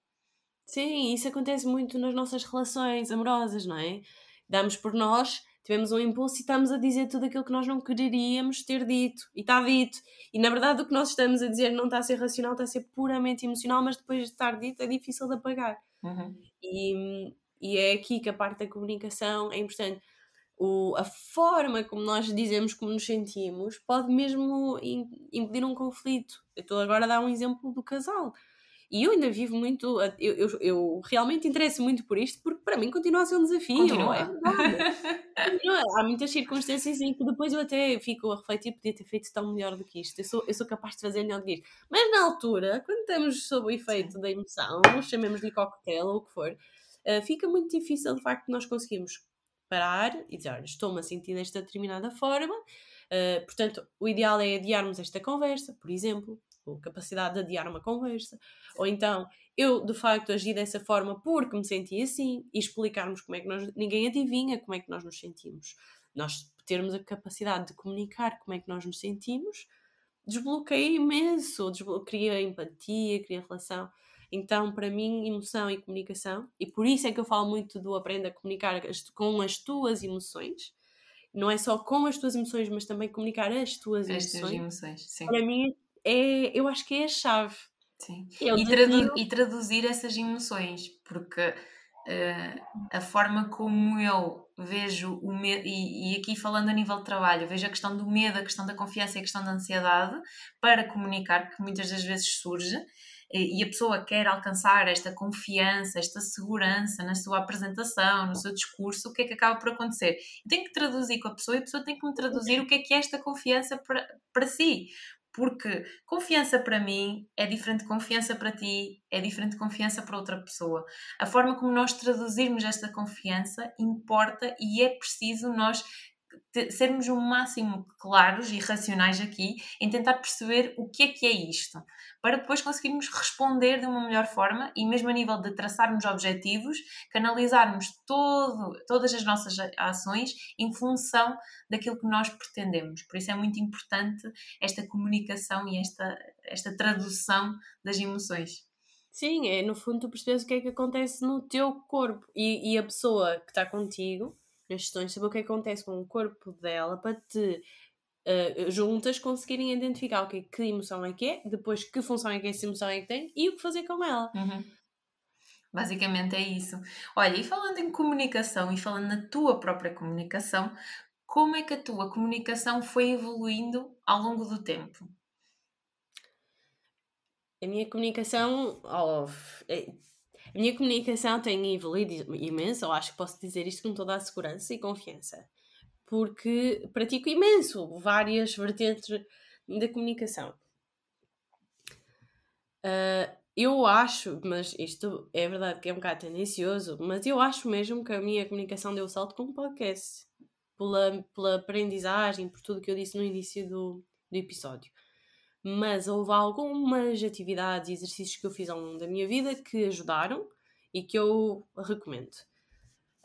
Sim, isso acontece muito nas nossas relações amorosas, não é? Damos por nós, tivemos um impulso e estamos a dizer tudo aquilo que nós não quereríamos ter dito. E está dito. E na verdade o que nós estamos a dizer não está a ser racional, está a ser puramente emocional, mas depois de estar dito é difícil de apagar. Uhum. E, e é aqui que a parte da comunicação é importante. O, a forma como nós dizemos como nos sentimos pode mesmo impedir um conflito. Eu estou agora a dar um exemplo do casal e eu ainda vivo muito, eu, eu, eu, realmente interesso muito por isto, porque para mim continua a ser um desafio. Continua. É continua. Há muitas circunstâncias em que depois eu até fico a refletir, podia ter feito tão melhor do que isto. Eu sou, eu sou capaz de fazer melhor do que isto. Mas na altura, quando estamos sob o efeito da emoção, chamemos-lhe coquetel ou o que for, uh, fica muito difícil de facto nós conseguimos parar e dizer, olha, estou-me a sentir desta determinada forma. Uh, portanto, o ideal é adiarmos esta conversa, por exemplo, ou capacidade de adiar uma conversa, ou então eu de facto agi dessa forma porque me senti assim, e explicarmos como é que nós, ninguém adivinha como é que nós nos sentimos. Nós termos a capacidade de comunicar como é que nós nos sentimos desbloqueia imenso, cria empatia, cria relação. Então, para mim, emoção e comunicação, e por isso é que eu falo muito do aprenda a comunicar com as tuas emoções, não é só com as tuas emoções, mas também comunicar as tuas as emoções. emoções sim. Para mim, é, eu acho que é a chave. Sim. E, tradu e, traduzir essas emoções, porque uh, a forma como eu vejo o medo, e, e, aqui falando a nível de trabalho, vejo a questão do medo, a questão da confiança e a questão da ansiedade para comunicar, que muitas das vezes surge, e a pessoa quer alcançar esta confiança, esta segurança na sua apresentação, no seu discurso, o que é que acaba por acontecer? Eu tenho que traduzir com a pessoa e a pessoa tem que me traduzir o que é que é esta confiança para, para si. Porque confiança para mim é diferente de confiança para ti, é diferente de confiança para outra pessoa. A forma como nós traduzirmos esta confiança importa e é preciso nós sermos o máximo claros e racionais aqui em tentar perceber o que é que é isto, para depois conseguirmos responder de uma melhor forma e mesmo a nível de traçarmos objetivos, canalizarmos todo, todas as nossas ações em função daquilo que nós pretendemos. Por isso é muito importante esta comunicação e esta, esta tradução das emoções. Sim, é no fundo tu percebes o que é que acontece no teu corpo e, e a pessoa que está contigo questões, saber o que acontece com o corpo dela para te uh, juntas conseguirem identificar okay, que emoção é que é, depois que função é que essa emoção é que tem e o que fazer com ela. Uhum. Basicamente é isso. Olha, e falando em comunicação e falando na tua própria comunicação, como é que a tua comunicação foi evoluindo ao longo do tempo? A minha comunicação oh, é, a minha comunicação tem evoluído imenso, eu acho que posso dizer isto com toda a segurança e confiança, porque pratico imenso várias vertentes da comunicação. Uh, eu acho, mas isto é verdade que é um bocado tendencioso, mas eu acho mesmo que a minha comunicação deu salto com o podcast, pela, pela aprendizagem, por tudo que eu disse no início do, do episódio mas houve algumas atividades e exercícios que eu fiz ao longo da minha vida que ajudaram e que eu recomendo.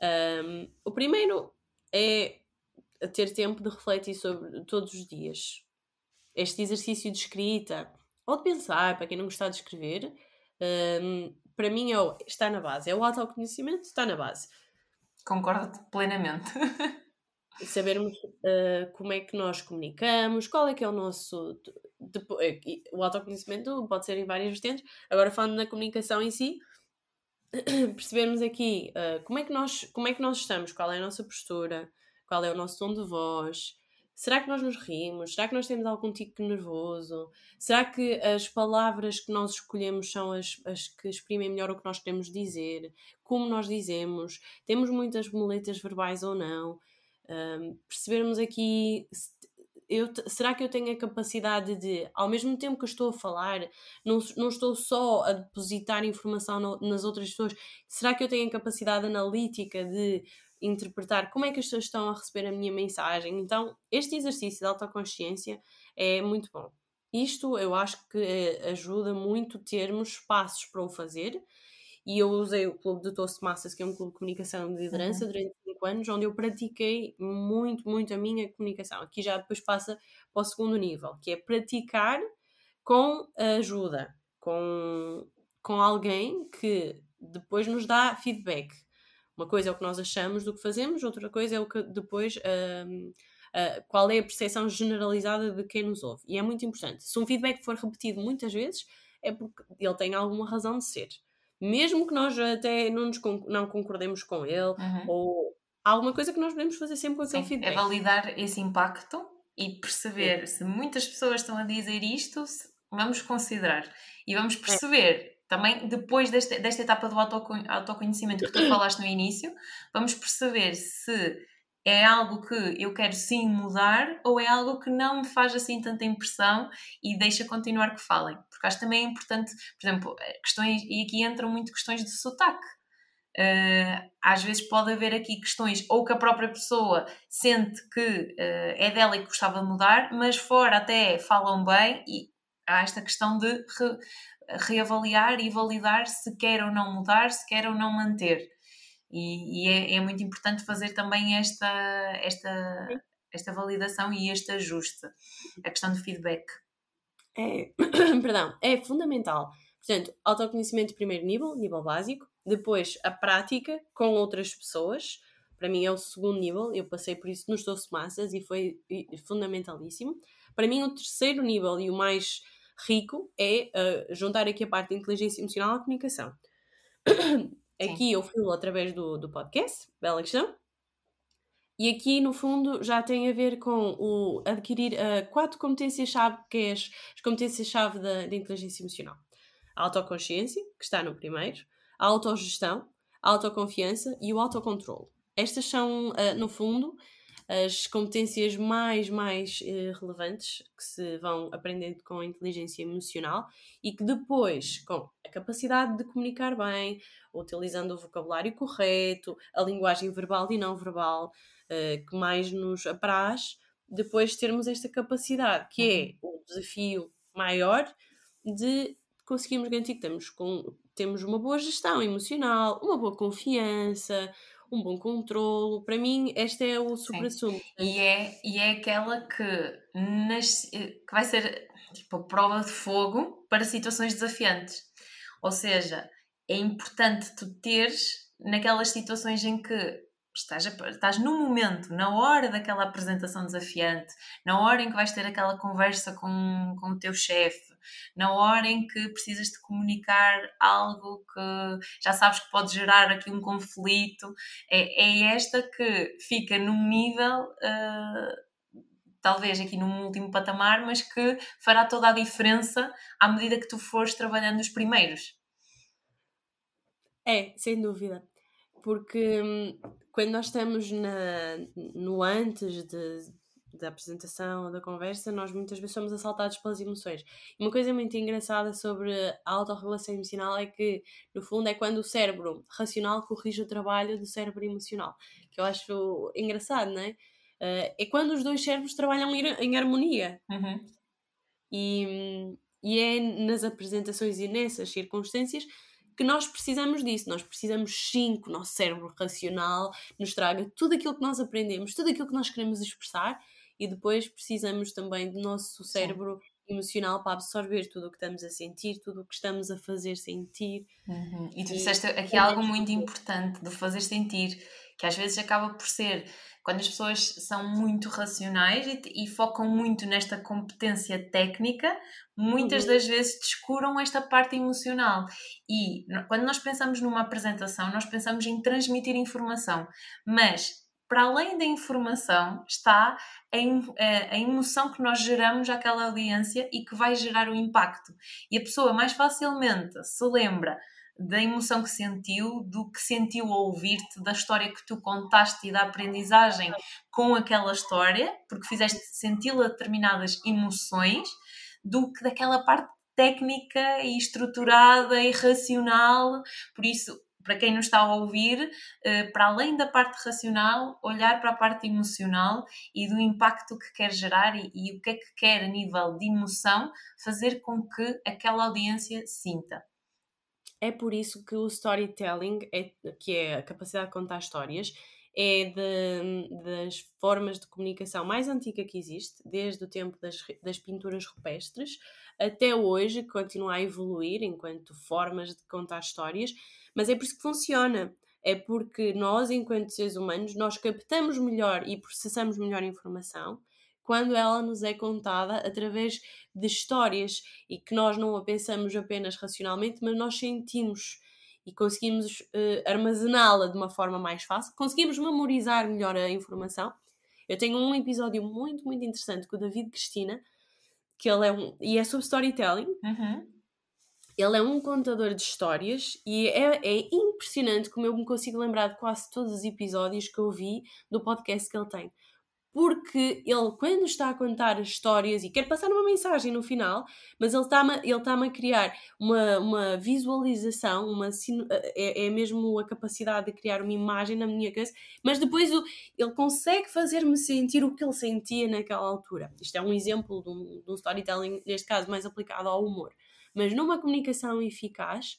Um, o primeiro é ter tempo de refletir sobre todos os dias. Este exercício de escrita ou de pensar, para quem não gostar de escrever, um, para mim é o, está na base. É o autoconhecimento, está na base. Concordo plenamente. (laughs) sabermos uh, como é que nós comunicamos, qual é que é o nosso. Eh, o autoconhecimento pode ser em várias vertentes. Agora, falando na comunicação em si, (clears throat) percebermos aqui uh, como, é que nós, como é que nós estamos, qual é a nossa postura, qual é o nosso tom de voz, Será que nós nos rimos? Será que nós temos algum tico nervoso? Será que as palavras que nós escolhemos são as, as que exprimem melhor o que nós queremos dizer? Como nós dizemos? Temos muitas muletas verbais ou não? Um, percebermos aqui eu, será que eu tenho a capacidade de, ao mesmo tempo que estou a falar, não, não estou só a depositar informação no, nas outras pessoas, será que eu tenho a capacidade analítica de interpretar como é que as pessoas estão a receber a minha mensagem? Então, este exercício de autoconsciência é muito bom. Isto eu acho que eh, ajuda muito termos passos para o fazer e eu usei o Clube de Toastmasters, que é um clube de comunicação de liderança, uhum. durante 5 anos, onde eu pratiquei muito, muito a minha comunicação. Aqui já depois passa para o segundo nível, que é praticar com ajuda, com, com alguém que depois nos dá feedback. Uma coisa é o que nós achamos do que fazemos, outra coisa é o que depois. Uh, uh, qual é a percepção generalizada de quem nos ouve. E é muito importante. Se um feedback for repetido muitas vezes, é porque ele tem alguma razão de ser mesmo que nós até não, nos, não concordemos com ele, uhum. ou alguma coisa que nós podemos fazer sempre com aquele Sim, feedback. É validar esse impacto e perceber Sim. se muitas pessoas estão a dizer isto, vamos considerar e vamos é. perceber. É. Também depois desta, desta etapa do autoconhecimento que tu falaste no início, vamos perceber se é algo que eu quero sim mudar ou é algo que não me faz assim tanta impressão e deixa continuar que falem. Porque acho também é importante, por exemplo, eh, questões, e aqui entram muito questões de sotaque. Uh, às vezes pode haver aqui questões ou que a própria pessoa sente que uh, é dela e que gostava de mudar, mas fora até falam bem e há esta questão de re, reavaliar e validar se quer ou não mudar, se quer ou não manter. E, e é, é, muito importante fazer também esta, esta, esta validação e este ajuste, a questão do feedback. É, (coughs) perdão, é fundamental. Portanto, autoconhecimento de primeiro nível, nível básico, depois a prática com outras pessoas, para mim é o segundo nível, eu passei por isso nos Doce Massas e foi fundamentalíssimo. Para mim, o terceiro nível e o mais rico é uh, juntar aqui a parte de inteligência emocional à comunicação. (coughs) Aqui eu fui através do, do podcast, bela questão. E aqui, no fundo, já tem a ver com o adquirir uh, quatro competências-chave, que é as, as competências-chave da, da inteligência emocional. A autoconsciência, que está no primeiro, a autogestão, a autoconfiança e o autocontrole. Estas são, uh, no fundo, as competências mais, mais uh, relevantes que se vão aprendendo com a inteligência emocional e que depois, com a capacidade de comunicar bem, utilizando o vocabulário correto, a linguagem verbal e não verbal, uh, que mais nos apraz, depois termos esta capacidade, que é uhum. o desafio maior de conseguirmos garantir que temos, com, temos uma boa gestão emocional, uma boa confiança, um bom controlo. Para mim, este é o supra-sumo. E é, e é aquela que, nas, que vai ser tipo a prova de fogo para situações desafiantes. Ou seja, é importante tu teres naquelas situações em que estás, a, estás no momento, na hora daquela apresentação desafiante, na hora em que vais ter aquela conversa com, com o teu chefe, na hora em que precisas de comunicar algo que já sabes que pode gerar aqui um conflito, é, é esta que fica num nível. Uh, talvez aqui num último patamar, mas que fará toda a diferença à medida que tu fores trabalhando os primeiros. É, sem dúvida. Porque hum, quando nós estamos na, no antes de, da apresentação, da conversa, nós muitas vezes somos assaltados pelas emoções. E uma coisa muito engraçada sobre a autorregulação emocional é que, no fundo, é quando o cérebro racional corrige o trabalho do cérebro emocional. Que eu acho engraçado, não é? Uh, é quando os dois cérebros trabalham em harmonia. Uhum. E, e é nas apresentações e nessas circunstâncias que nós precisamos disso. Nós precisamos sim que o nosso cérebro racional nos traga tudo aquilo que nós aprendemos, tudo aquilo que nós queremos expressar e depois precisamos também do nosso cérebro sim. Emocional para absorver tudo o que estamos a sentir, tudo o que estamos a fazer sentir. Uhum. E tu disseste aqui é algo muito importante do fazer sentir, que às vezes acaba por ser quando as pessoas são muito racionais e, e focam muito nesta competência técnica, muitas uhum. das vezes descuram esta parte emocional. E quando nós pensamos numa apresentação, nós pensamos em transmitir informação, mas para além da informação, está a, emoção que nós geramos àquela audiência e que vai gerar o impacto. E a pessoa mais facilmente se lembra da emoção que sentiu, do que sentiu ao ouvir-te, da história que tu contaste e da aprendizagem com aquela história, porque fizeste senti-la determinadas emoções, do que daquela parte técnica e estruturada e racional. Por isso, para quem nos está a ouvir, eh, para além da parte racional, olhar para a parte emocional e do impacto que quer gerar e, e o que é que quer a nível de emoção fazer com que aquela audiência sinta. É por isso que o storytelling, é, que é a capacidade de contar histórias, é de, das formas de comunicação mais antiga que existe, desde o tempo das, das pinturas rupestres até hoje, continua a evoluir enquanto formas de contar histórias mas é por isso que funciona. É porque nós, enquanto seres humanos, nós captamos melhor e processamos melhor informação quando ela nos é contada através de histórias e que nós não a pensamos apenas racionalmente, mas nós sentimos e conseguimos uh, armazená-la de uma forma mais fácil, conseguimos memorizar melhor a informação. Eu tenho um episódio muito, muito interessante com o David Cristina, que ele é um. e é sobre storytelling. Uhum. Ele é um contador de histórias e é, é, impressionante como eu me consigo lembrar de quase todos os episódios que eu vi do podcast que ele tem. Porque ele, quando está a contar as histórias e quer passar uma mensagem no final, mas ele está-me ele está a criar uma, uma visualização, uma, é, é mesmo a capacidade de criar uma imagem na minha cabeça, mas depois o, ele consegue fazer-me sentir o que ele sentia naquela altura. Isto é um exemplo de um, de um storytelling, neste caso, mais aplicado ao humor. Mas numa comunicação eficaz,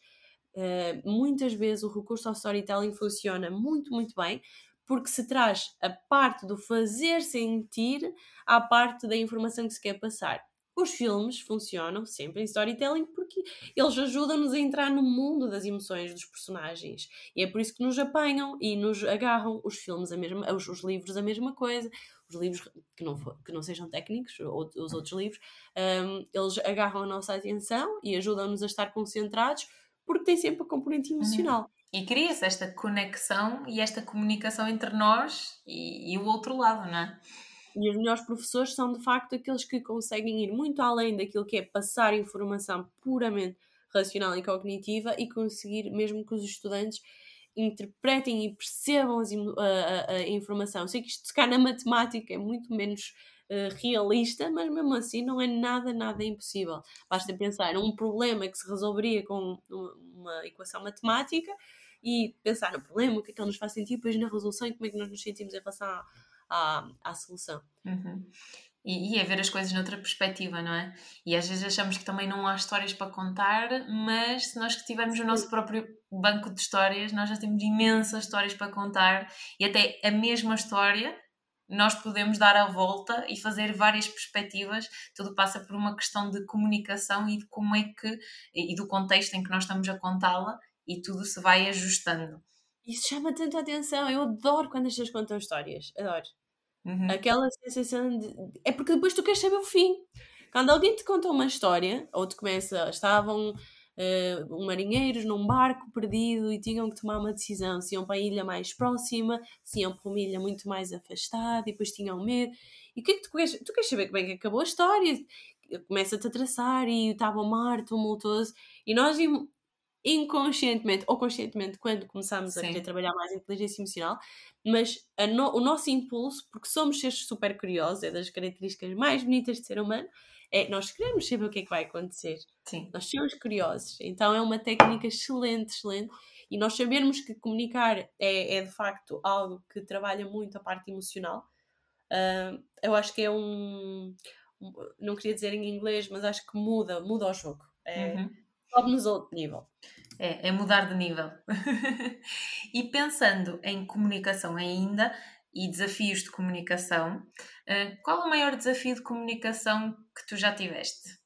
uh, muitas vezes o recurso ao storytelling funciona muito, muito bem, porque se traz a parte do fazer sentir à parte da informação que se quer passar. Os filmes funcionam sempre em storytelling porque eles ajudam-nos a entrar no mundo das emoções dos personagens. E é por isso que nos apanham e nos agarram. Os filmes, a mesma, os, os livros, a mesma coisa os livros que não, que não sejam técnicos, ou os outros livros, um, eles agarram a nossa atenção e ajudam-nos a estar concentrados porque tem sempre a componente uhum. emocional. Uhum. E cria-se esta conexão e esta comunicação entre nós e, e o outro lado, não é? E os melhores professores são de facto aqueles que conseguem ir muito além daquilo que é passar informação puramente racional e cognitiva e conseguir, mesmo que os estudantes interpretem e percebam as, a, a, a, informação. Sei que isto, se na matemática, é muito menos uh, realista, mas mesmo assim não é nada, nada impossível. Basta pensar num problema que se resolveria com uma equação matemática e pensar no problema, o que é que ele nos faz sentir, depois na resolução e como é que nós nos sentimos em relação à, à, à solução. Uhum. E, e é ver as coisas noutra perspectiva, não é? E às vezes achamos que também não há histórias para contar, mas se nós que tivermos o nosso próprio banco de histórias, nós já temos imensas histórias para contar e até a mesma história nós podemos dar a volta e fazer várias perspectivas. Tudo passa por uma questão de comunicação e de como é que e do contexto em que nós estamos a contá-la e tudo se vai ajustando. Isso chama tanta atenção. Eu adoro quando as pessoas contam histórias. Adoro. Uhum. Aquela sensação de. É porque depois tu queres saber o fim. Quando alguém te conta uma história, ou te começa. Estavam uh, marinheiros num barco perdido e tinham que tomar uma decisão se iam para a ilha mais próxima, se iam para uma ilha muito mais afastada e depois tinham medo. E o que é que tu queres? Tu queres saber como é que acabou a história? Começa-te a traçar e estava o mar tumultuoso. E nós inconscientemente ou conscientemente, quando começamos Sim. a querer trabalhar mais a inteligência emocional, mas no, o nosso impulso, porque somos seres super curiosos, é das características mais bonitas de ser humano, é nós queremos saber o que é que vai acontecer. Sim. Nós somos curiosos. Então é uma técnica excelente, excelente. E nós sabermos que comunicar é, é de facto algo que trabalha muito a parte emocional. Uh, eu acho que é um, um, Não queria dizer em inglês, mas acho que muda, muda o jogo. É, uhum. Sobe-nos outro nível. É, é mudar de nível. (laughs) e pensando em comunicação ainda e desafios de comunicação, eh, qual o maior desafio de comunicação que tu já tiveste?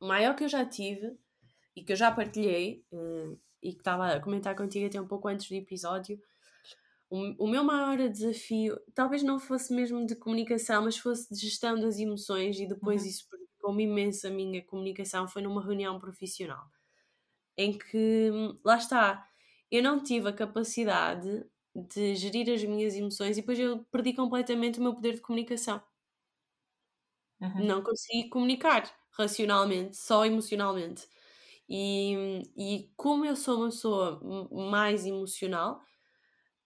O maior que eu já tive e que eu já partilhei eh, e que estava a comentar contigo até um pouco antes do episódio, o, meu maior desafio talvez não fosse mesmo de comunicação, mas fosse de gestão das emoções e depois uhum. isso prejudicou-me imenso a minha comunicação, foi numa reunião profissional em que, lá está, eu não tive a capacidade de gerir as minhas emoções e depois eu perdi completamente o meu poder de comunicação. Uhum. Não consegui comunicar racionalmente, só emocionalmente. E, e como eu sou uma pessoa mais emocional,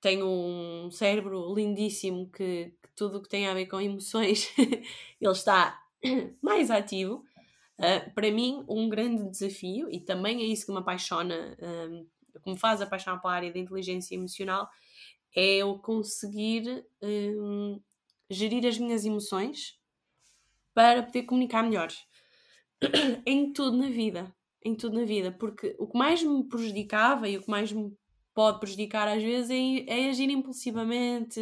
tenho um cérebro lindíssimo que, que tudo o que tem a ver com emoções (laughs) ele está (coughs) mais ativo. Uh, para mim, um grande desafio, e também é isso que me apaixona, um, que me faz apaixonar pela área da inteligência emocional, é eu conseguir um, gerir as minhas emoções para poder comunicar melhor (coughs) em tudo na vida. Em tudo na vida, porque o que mais me prejudicava e o que mais me pode prejudicar às vezes é, é agir impulsivamente,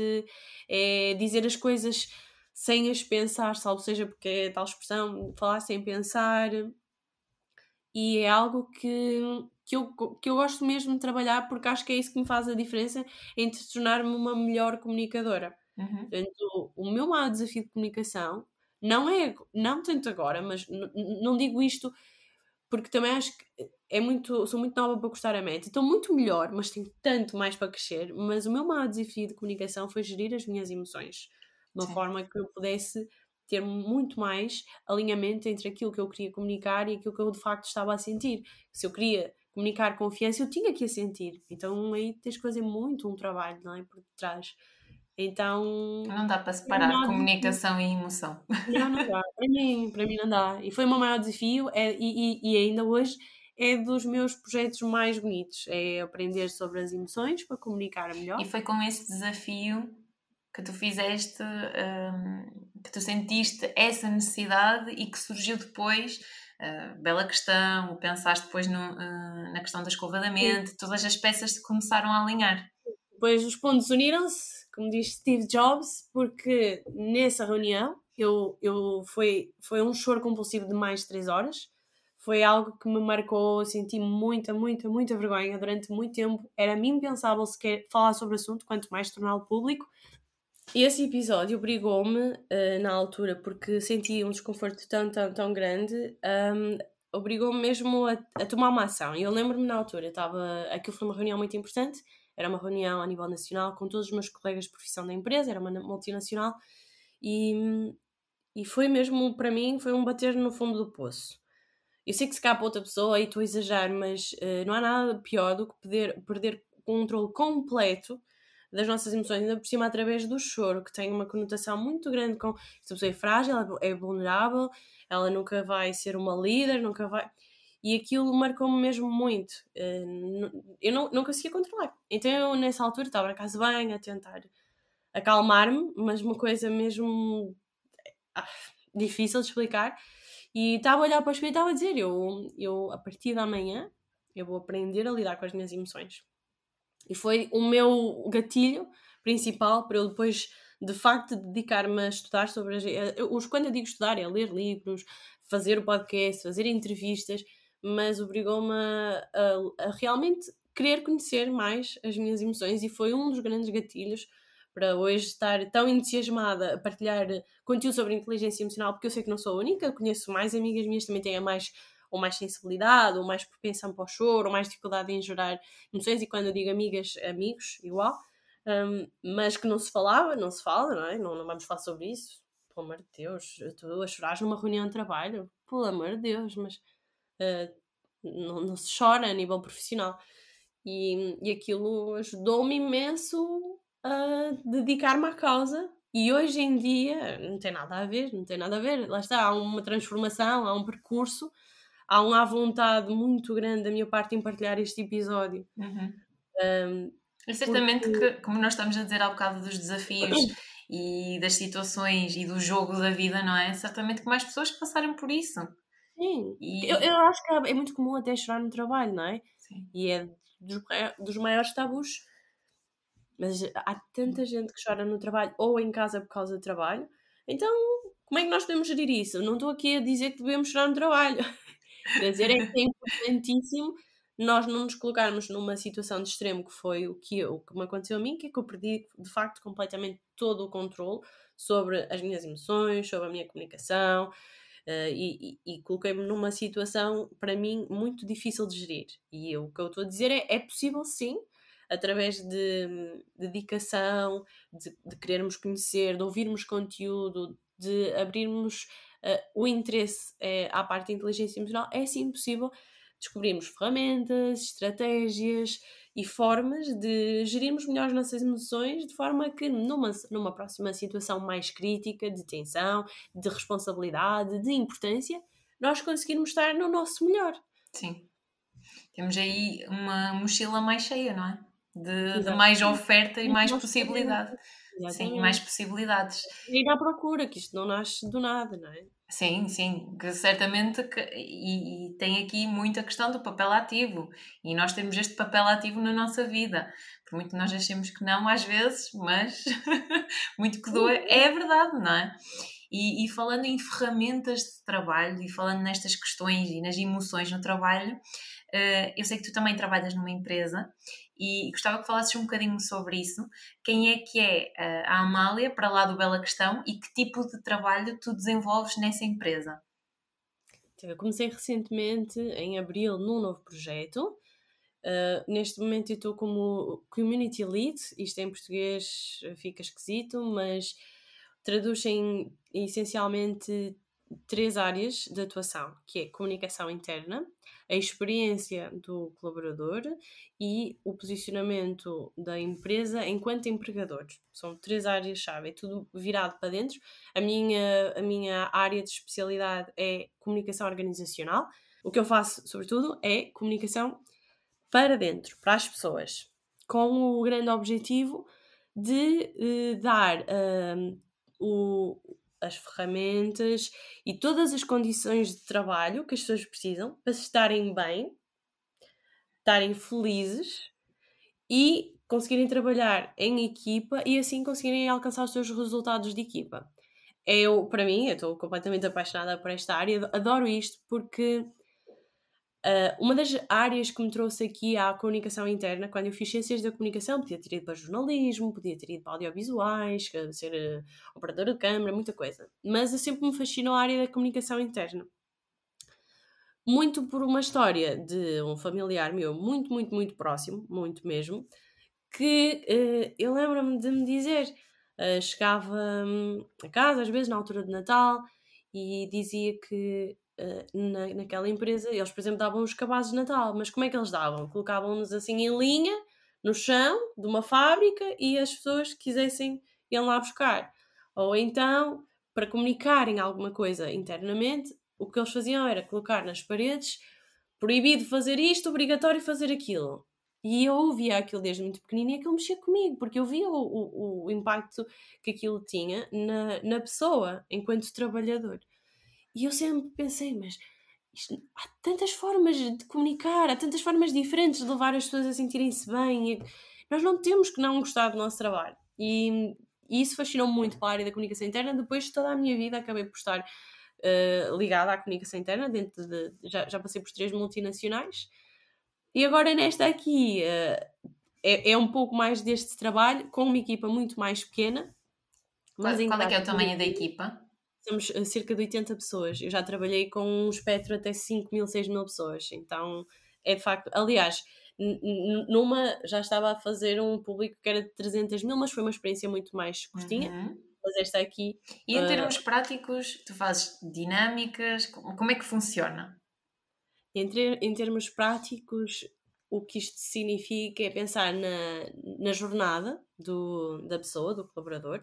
é dizer as coisas sem as pensar, salvo seja porque é tal expressão, falar sem pensar. E é algo que, que, eu, que eu gosto mesmo de trabalhar porque acho que é isso que me faz a diferença entre tornar-me uma melhor comunicadora. Uhum. Portanto, o meu maior desafio de comunicação não é, não tanto agora, mas não digo isto porque também acho que é muito, sou muito nova para gostar a meta. Estou muito melhor, mas tenho tanto mais para crescer. Mas o meu maior desafio de comunicação foi gerir as minhas emoções de uma Sim. forma que eu pudesse ter muito mais alinhamento entre aquilo que eu queria comunicar e aquilo que eu de facto estava a sentir. Se eu queria comunicar confiança, eu tinha que a sentir. Então aí tens que fazer muito um trabalho, não é? Por trás. Então. Não dá para separar não, comunicação e emoção. Não, não dá. (laughs) Para mim, para mim não dá. E foi o meu maior desafio é, e, e, e ainda hoje é dos meus projetos mais bonitos. É aprender sobre as emoções para comunicar melhor. E foi com esse desafio que tu fizeste, um, que tu sentiste essa necessidade e que surgiu depois, uh, bela questão, pensaste depois no, uh, na questão da escova da mente, Sim. todas as peças começaram a alinhar. Depois os pontos uniram-se, como diz Steve Jobs, porque nessa reunião eu, eu foi, foi um choro compulsivo de mais de 3 horas. Foi algo que me marcou, senti muita, muita, muita vergonha durante muito tempo. Era a mim pensável sequer falar sobre o assunto, quanto mais torná-lo público. Esse episódio obrigou-me, uh, na altura, porque sentia um desconforto tão, tão, tão grande, um, obrigou-me mesmo a, a, tomar uma ação. E eu lembro-me na altura, estava, aquilo foi uma reunião muito importante, era uma reunião a nível nacional com todos os meus colegas de profissão da empresa, era uma multinacional, e, e foi mesmo, para mim, foi um bater no fundo do poço. Eu sei que se capa outra pessoa e estou a exagerar, mas uh, não há nada pior do que perder, perder controle completo das nossas emoções, ainda por cima através do choro, que tem uma conotação muito grande com esta pessoa é frágil, é vulnerável, ela nunca vai ser uma líder, nunca vai. E aquilo marcou-me mesmo muito. Eh, eu não, não conseguia controlar. Então eu, nessa altura, estava na casa bem a tentar acalmar-me, mas uma coisa mesmo ah, difícil de explicar. E estava a olhar para o espelho e estava a dizer: eu, eu, a partir da manhã, eu vou aprender a lidar com as minhas emoções. E foi o meu gatilho principal para eu depois, de facto, dedicar-me a estudar sobre as. os quando eu digo estudar, é ler livros, fazer o podcast, fazer entrevistas, mas obrigou-me a, a, a realmente querer conhecer mais as minhas emoções e foi um dos grandes gatilhos para hoje estar tão entusiasmada a partilhar conteúdo sobre inteligência emocional, porque eu sei que não sou a única, conheço mais amigas minhas também têm mais ou mais sensibilidade, ou mais propensão para o choro, ou mais dificuldade em gerar emoções, e quando eu digo amigas, amigos, igual, um, mas que não se falava, não se fala, não é? Não, não vamos falar sobre isso, pelo amor de Deus, estou a chorar numa reunião de trabalho, pelo amor de Deus, mas uh, não, não, se chora a nível profissional. E, e aquilo ajudou-me imenso a dedicar-me à causa. E hoje em dia não tem nada a ver, não tem nada a ver. Lá está, há uma transformação, há um percurso há uma vontade muito grande da minha parte em partilhar este episódio. Uhum. Um, é certamente porque... que, como nós estamos a dizer há bocado dos desafios (coughs) e das situações e do jogo da vida, não é? Certamente que mais pessoas passarem por isso. Sim, e... eu, eu acho que é muito comum até chorar no trabalho, não é? Sim. E é dos, dos maiores tabus. Mas há tanta gente que chora no trabalho ou em casa por causa do trabalho. Então, como é que nós podemos gerir isso? Não estou aqui a dizer que devemos chorar no trabalho. (laughs) Quer dizer, é que é importantíssimo nós não nos colocarmos numa situação de extremo que foi o que, o que me aconteceu a mim, que é que eu perdi de facto completamente todo o controle sobre as minhas emoções, sobre a minha comunicação uh, e, e, e coloquei-me numa situação para mim muito difícil de gerir. E eu, o que eu estou a dizer é: é possível sim através de dedicação, de, de querermos conhecer, de ouvirmos conteúdo, de abrirmos uh, o interesse uh, à parte da inteligência emocional, é sim possível descobrirmos ferramentas, estratégias e formas de gerirmos melhor as nossas emoções de forma que numa, numa próxima situação mais crítica, de tensão, de responsabilidade, de importância, nós conseguirmos estar no nosso melhor. Sim. Temos aí uma mochila mais cheia, não é? De, de mais oferta e mais possibilidade. Sim, mais possibilidades. E ir à procura, que isto não nasce do nada, não é? Sim, sim, que certamente que, e, e, tem aqui muita questão do papel ativo e nós temos este papel ativo na nossa vida, por muito que nós achemos que não às vezes, mas (laughs) muito que doa, é verdade, não é? E, e, falando em ferramentas de trabalho e falando nestas questões e nas emoções no trabalho, uh, eu sei que tu também trabalhas numa empresa e gostava que falasses um bocadinho sobre isso. Quem é que é uh, a Amália, para lá do Bela Questão, e que tipo de trabalho tu desenvolves nessa empresa? Então, eu comecei recentemente, em abril, num novo projeto. Uh, neste momento eu estou como Community Lead, isto em português fica esquisito, mas traduz em essencialmente três áreas de atuação, que é comunicação interna, a experiência do colaborador e o posicionamento da empresa enquanto empregador. São três áreas-chave, é tudo virado para dentro. A minha, a minha área de especialidade é comunicação organizacional. O que eu faço, sobretudo, é comunicação para dentro, para as pessoas, com o grande objetivo de uh, dar uh, o, as ferramentas e todas as condições de trabalho que as pessoas precisam para estarem bem, estarem felizes e conseguirem trabalhar em equipa e assim conseguirem alcançar os seus resultados de equipa. Eu, para mim, estou completamente apaixonada por esta área, adoro isto porque Uh, uma das áreas que me trouxe aqui à comunicação interna, quando eu fiz ciências da comunicação, podia ter ido para jornalismo, podia ter ido para audiovisuais, ser uh, operadora de câmara, muita coisa. Mas eu sempre me fascinou a área da comunicação interna. Muito por uma história de um familiar meu, muito, muito, muito próximo, muito mesmo, que uh, eu lembro-me de me dizer, chegava hum, a casa, às vezes na altura de Natal, e dizia que uh, na, naquela empresa, eles, por exemplo, davam os cabazes de Natal, mas como é que eles davam? Colocavam-nos assim em linha, no chão de uma fábrica e as pessoas que quisessem iam lá buscar. Ou então, para comunicarem alguma coisa internamente, o que eles faziam era colocar nas paredes proibido fazer isto, obrigatório fazer aquilo. E eu ouvia aquilo desde muito pequenino e aquilo mexia comigo, porque eu via o, o, o impacto que aquilo tinha na, na pessoa, enquanto trabalhador. E eu sempre pensei, mas isto, há tantas formas de comunicar, há tantas formas diferentes de levar as pessoas a sentirem-se bem. Nós não temos que não gostar do nosso trabalho. E, e isso fascinou muito para a área da comunicação interna. Depois de toda a minha vida acabei por estar uh, ligada à comunicação interna, dentro de, já, já passei por três multinacionais. E agora nesta aqui uh, é, é um pouco mais deste trabalho, com uma equipa muito mais pequena. Mas qual, qual é que é o tamanho da equipa? Temos eh, cerca de 80 pessoas. Eu já trabalhei com um espectro até 5 mil, 6 mil pessoas. Então, é de facto. Aliás, numa já estava a fazer um público que era de 300 mil, mas foi uma experiência muito mais curtinha. Uhum. Mas esta aqui. E em uh... termos práticos, tu fazes dinâmicas? Como é que funciona? Em, em termos práticos, o que isto significa é pensar na, na jornada do, da pessoa, do colaborador,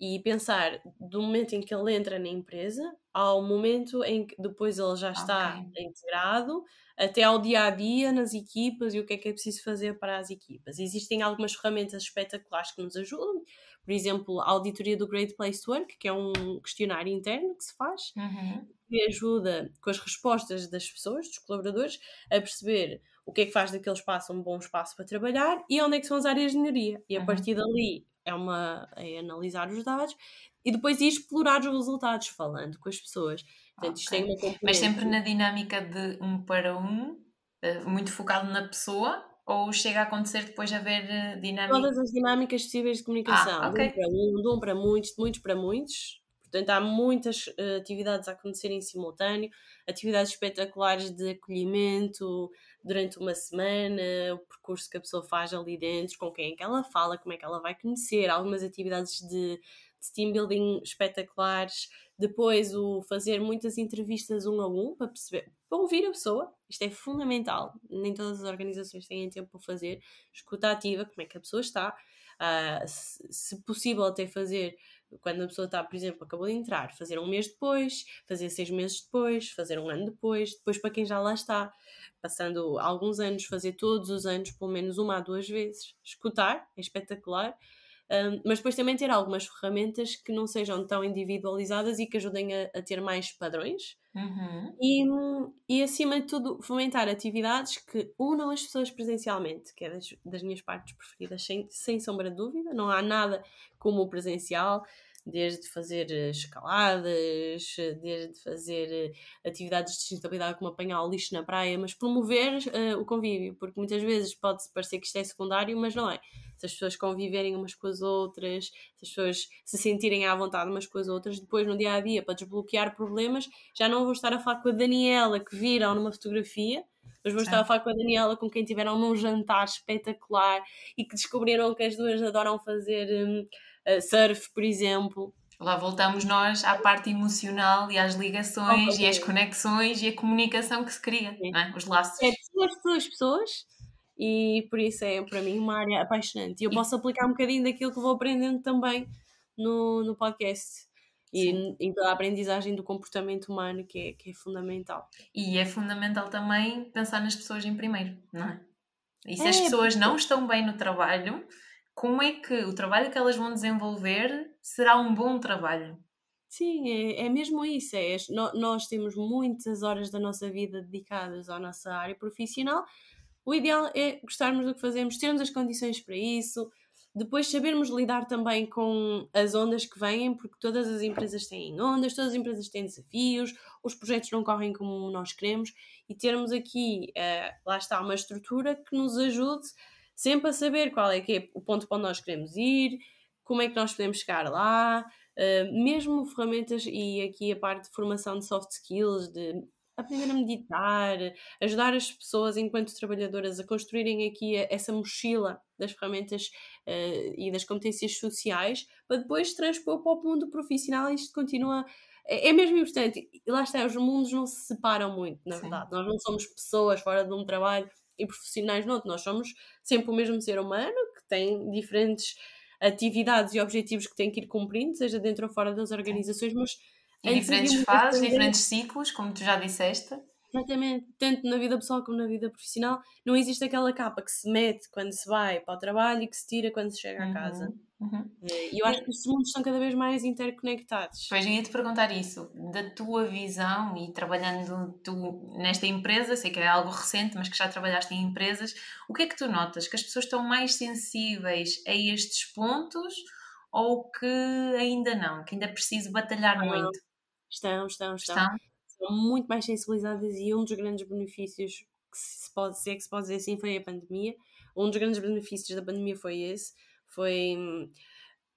e pensar do momento em que ele entra na empresa ao momento em que depois ele já está okay. integrado, até ao dia a dia nas equipas e o que é que é preciso fazer para as equipas. Existem algumas ferramentas espetaculares que nos ajudam, por exemplo, a auditoria do Great Place to Work, que é um questionário interno que se faz, uhum. que ajuda com as respostas das pessoas, dos colaboradores, a perceber o que é que faz daquele espaço um bom espaço para trabalhar e onde é que são as áreas de melhoria. E a uhum. partir dali é, uma, é analisar os dados e depois ir explorar os resultados, falando com as pessoas. Portanto, okay. Mas sempre na dinâmica de um para um, eh, muito focado na pessoa, ou chega a acontecer depois de haver eh, dinâmica? Todas as dinâmicas possíveis de comunicação. Ah, okay. de, um para um, de um para muitos, de muitos para muitos. Portanto, há muitas uh, atividades a acontecer em simultâneo, atividades espetaculares de acolhimento durante uma semana, o percurso que a pessoa faz ali dentro, com quem é que ela fala, como é que ela vai conhecer, algumas atividades de, de team building espetaculares, depois o fazer muitas entrevistas um a um para perceber, para ouvir a pessoa, isto é fundamental, nem todas as organizações têm tempo para fazer, escuta ativa, como é que a pessoa está, uh, se, se possível até fazer quando a pessoa está, por exemplo, acabou de entrar, fazer um mês depois, fazer seis meses depois, fazer um ano depois, depois para quem já lá está, passando alguns anos, fazer todos os anos, pelo menos uma a duas vezes. Escutar é espetacular, um, mas depois também ter algumas ferramentas que não sejam tão individualizadas e que ajudem a, a ter mais padrões. Uhum. E, e, acima de tudo, fomentar atividades que unam as pessoas presencialmente, que é das, das minhas partes preferidas, sem, sem sombra de dúvida. Não há nada como o presencial desde fazer eh, escaladas, desde fazer eh, atividades de sustentabilidade como apanhar o lixo na praia, mas promover uh, o convívio, porque muitas vezes pode parecer que isto é secundário, mas não é. Se as pessoas conviverem umas com as outras, se as pessoas se sentirem à vontade umas com as outras, depois no dia a dia, para desbloquear problemas, já não vou estar a falar com a Daniela que viram numa fotografia, mas vou estar a falar com a Daniela, com quem tiveram num jantar espetacular e que descobriram que as duas adoram fazer. Um, surf, por exemplo. Lá voltamos nós à parte emocional e às ligações oh, e às conexões e a comunicação que se cria, é? os laços. É pessoas, pessoas, pessoas e por isso é para mim uma área apaixonante. E eu posso aplicar um bocadinho daquilo que vou aprendendo também no, no podcast. E em toda a aprendizagem do comportamento humano que é, que é fundamental. E é fundamental também pensar nas pessoas em primeiro, não é? E se é, as pessoas não estão bem no trabalho, como é que o trabalho que elas vão desenvolver será um bom trabalho. Sim, é, é mesmo isso. É, nós temos muitas horas da nossa vida dedicadas à nossa área profissional. O ideal é gostarmos do que fazemos, termos as condições para isso, depois sabermos lidar também com as ondas que vêm, porque todas as empresas têm ondas, todas as empresas têm desafios, os projetos não correm como nós queremos e termos aqui, uh, lá está, uma estrutura que nos ajude sempre a saber qual é que é o ponto para onde nós queremos ir, como é que nós podemos chegar lá, uh, mesmo ferramentas e aqui a parte de formação de soft skills, de aprender a meditar, ajudar as pessoas enquanto trabalhadoras a construírem aqui essa mochila das ferramentas uh, e das competências sociais para depois transpor para o mundo profissional isto continua é, é mesmo importante. E lá está, os mundos não se separam muito, na Sim. verdade. Nós não somos pessoas fora de um trabalho e profissionais não, nós somos sempre o mesmo ser humano que tem diferentes atividades e objetivos que tem que ir cumprindo, seja dentro ou fora das organizações, mas em diferentes fases, diferentes ciclos, como tu já disseste. Exatamente, tanto na vida pessoal como na vida profissional, não existe aquela capa que se mete quando se vai para o trabalho e que se tira quando se chega uhum. à casa. Uhum. Eh, e eu acho que os mundos estão cada vez mais interconectados. Pois ia te perguntar isso, da tua visão e trabalhando tu nesta empresa, sei que é algo recente, mas que já trabalhaste em empresas, o que é que tu notas? Que as pessoas estão mais sensíveis a estes pontos ou que ainda não, que ainda é preciso batalhar muito? Estão, estão, estão, estão. São muito mais sensibilizadas e um dos grandes benefícios que se pode, se é que se pode dizer assim, foi a pandemia. Um dos grandes benefícios da pandemia foi esse foi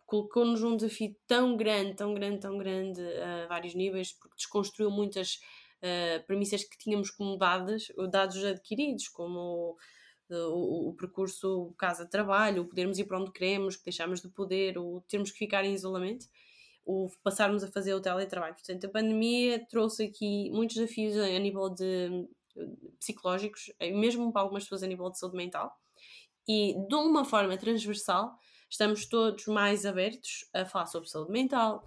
colocou-nos num desafio tão grande, tão grande, tão grande a vários níveis, porque desconstruiu muitas uh, premissas que tínhamos como dadas, dados adquiridos, como o, o, o percurso casa-trabalho, o podermos ir para onde queremos, que deixámos de poder, o termos que ficar em isolamento, o passarmos a fazer o teletrabalho. Portanto, a pandemia trouxe aqui muitos desafios a, a nível de psicológicos, mesmo para algumas pessoas a nível de saúde mental, e de uma forma transversal estamos todos mais abertos a falar sobre saúde mental,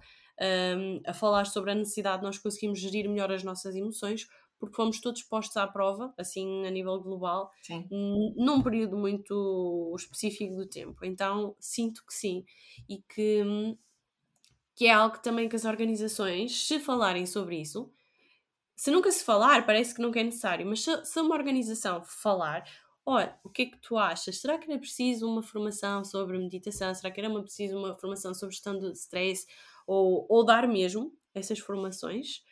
um, a falar sobre a necessidade de nós conseguirmos gerir melhor as nossas emoções, porque fomos todos postos à prova, assim a nível global, sim. num período muito específico do tempo. Então sinto que sim, e que, que é algo também que as organizações, se falarem sobre isso, se nunca se falar, parece que nunca é necessário, mas se, se uma organização falar, olha, o que é que tu achas? Será que era preciso uma formação sobre meditação? Será que era uma, preciso uma formação sobre gestão de stress? Ou, ou dar mesmo essas formações?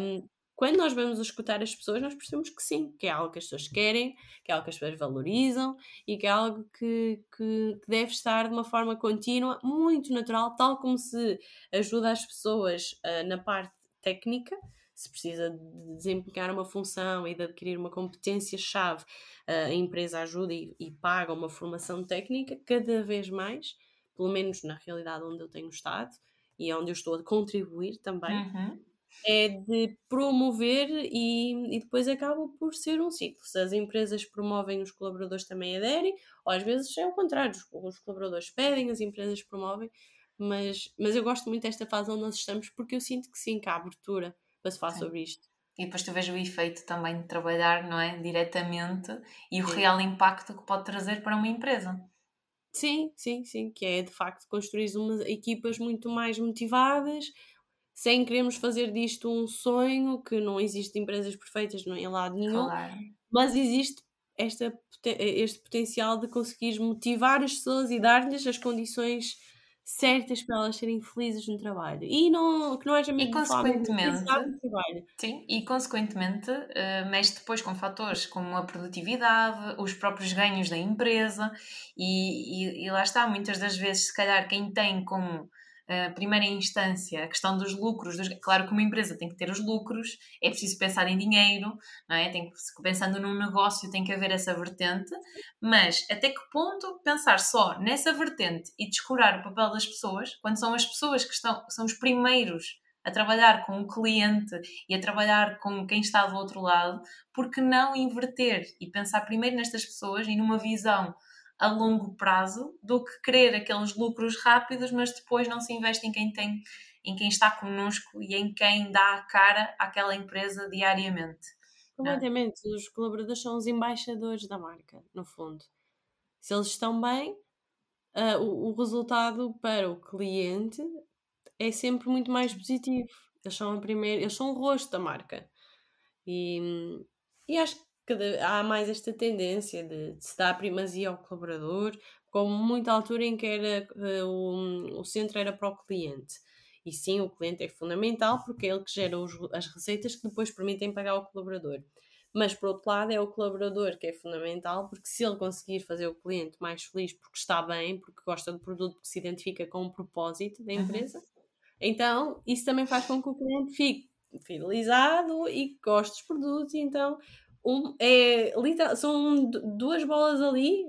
Um, quando nós vamos escutar as pessoas, nós percebemos que sim, que é algo que as pessoas querem, que é algo que as pessoas valorizam e que é algo que, que, que deve estar de uma forma contínua, muito natural, tal como se ajuda as pessoas uh, na parte técnica, se precisa de desempenhar uma função e de adquirir uma competência-chave, a empresa ajuda e, e, paga uma formação técnica cada vez mais, pelo menos na realidade onde eu tenho estado e onde eu estou a contribuir também. Uhum é de promover e, e, depois acaba por ser um ciclo. Se as empresas promovem, os colaboradores também aderem, ou às vezes é o contrário, os, os colaboradores pedem, as empresas promovem, mas, mas eu gosto muito desta fase onde nós estamos porque eu sinto que sim, que há abertura para se falar sim. sobre isto. E depois tu vês o efeito também de trabalhar, não é? Diretamente e o sim. real impacto que pode trazer para uma empresa. Sim, sim, sim, que é de facto construir umas equipas muito mais motivadas, sem queremos fazer disto um sonho, que não existe empresas perfeitas não em lado nenhum, claro. mas existe esta, este potencial de conseguir motivar as pessoas e dar-lhes as condições certas para elas serem felizes no trabalho e não, que não haja mesmo e consequentemente trabalho. sim e consequentemente uh, mexe depois com fatores como a produtividade os próprios ganhos da empresa e, e, e lá está muitas das vezes se calhar quem tem como uh, primeira instância, a questão dos lucros. Dos, claro que uma empresa tem que ter os lucros, é preciso pensar em dinheiro, não é? Tem que, pensando num negócio, tem que haver essa vertente, mas até que ponto pensar só nessa vertente e descurar o papel das pessoas, quando são as pessoas que estão, são os primeiros a trabalhar com o cliente e a trabalhar com quem está do outro lado, porque não inverter e pensar primeiro nestas pessoas e numa visão a longo prazo do que querer aqueles lucros rápidos, mas depois não se investe em quem tem, em quem está connosco e em quem dá a cara àquela empresa diariamente. É? Completamente. Os colaboradores são os embaixadores da marca, no fundo. Se eles estão bem, uh, o, o resultado para o cliente é sempre muito mais positivo. Eles são a primeira, eles são o rosto da marca. E, e acho que cada, há mais esta tendência de, de, se dar primazia ao colaborador, como muita altura em que era, uh, o, o centro era para o cliente. E sim, o cliente é fundamental porque é ele que gera os, as receitas que depois permitem pagar o colaborador. Mas, por outro lado, é o colaborador que é fundamental, porque se ele conseguir fazer o cliente mais feliz porque está bem, porque gosta do produto, porque se identifica com o propósito da empresa, uhum. então isso também faz com que o cliente fique fidelizado e goste dos produtos, e então um, é, são duas bolas ali,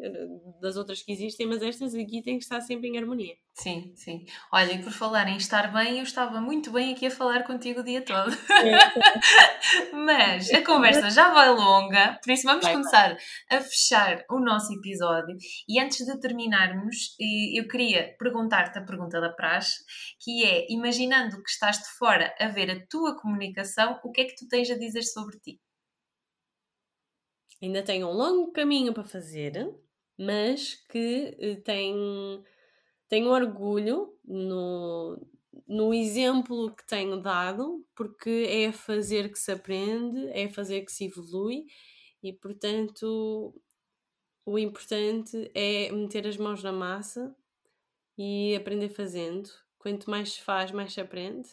das outras que existem, mas estas aqui têm que estar sempre em harmonia. Sim, sim. Olha, e por falar em estar bem, eu estava muito bem aqui a falar contigo o dia todo. (laughs) mas a conversa já vai longa, por isso vamos vai, começar vai. a fechar o nosso episódio. E antes de terminarmos, eu queria perguntar-te a pergunta da praxe, que é, imaginando que estás de fora a ver a tua comunicação, o que é que tu tens a dizer sobre ti? Ainda tem um longo caminho para fazer, mas que eh, tem, tem orgulho no, no exemplo que tenho dado, porque é a fazer que se aprende, é a fazer que se evolui e, portanto, o importante é meter as mãos na massa e aprender fazendo. Quanto mais se faz, mais se aprende.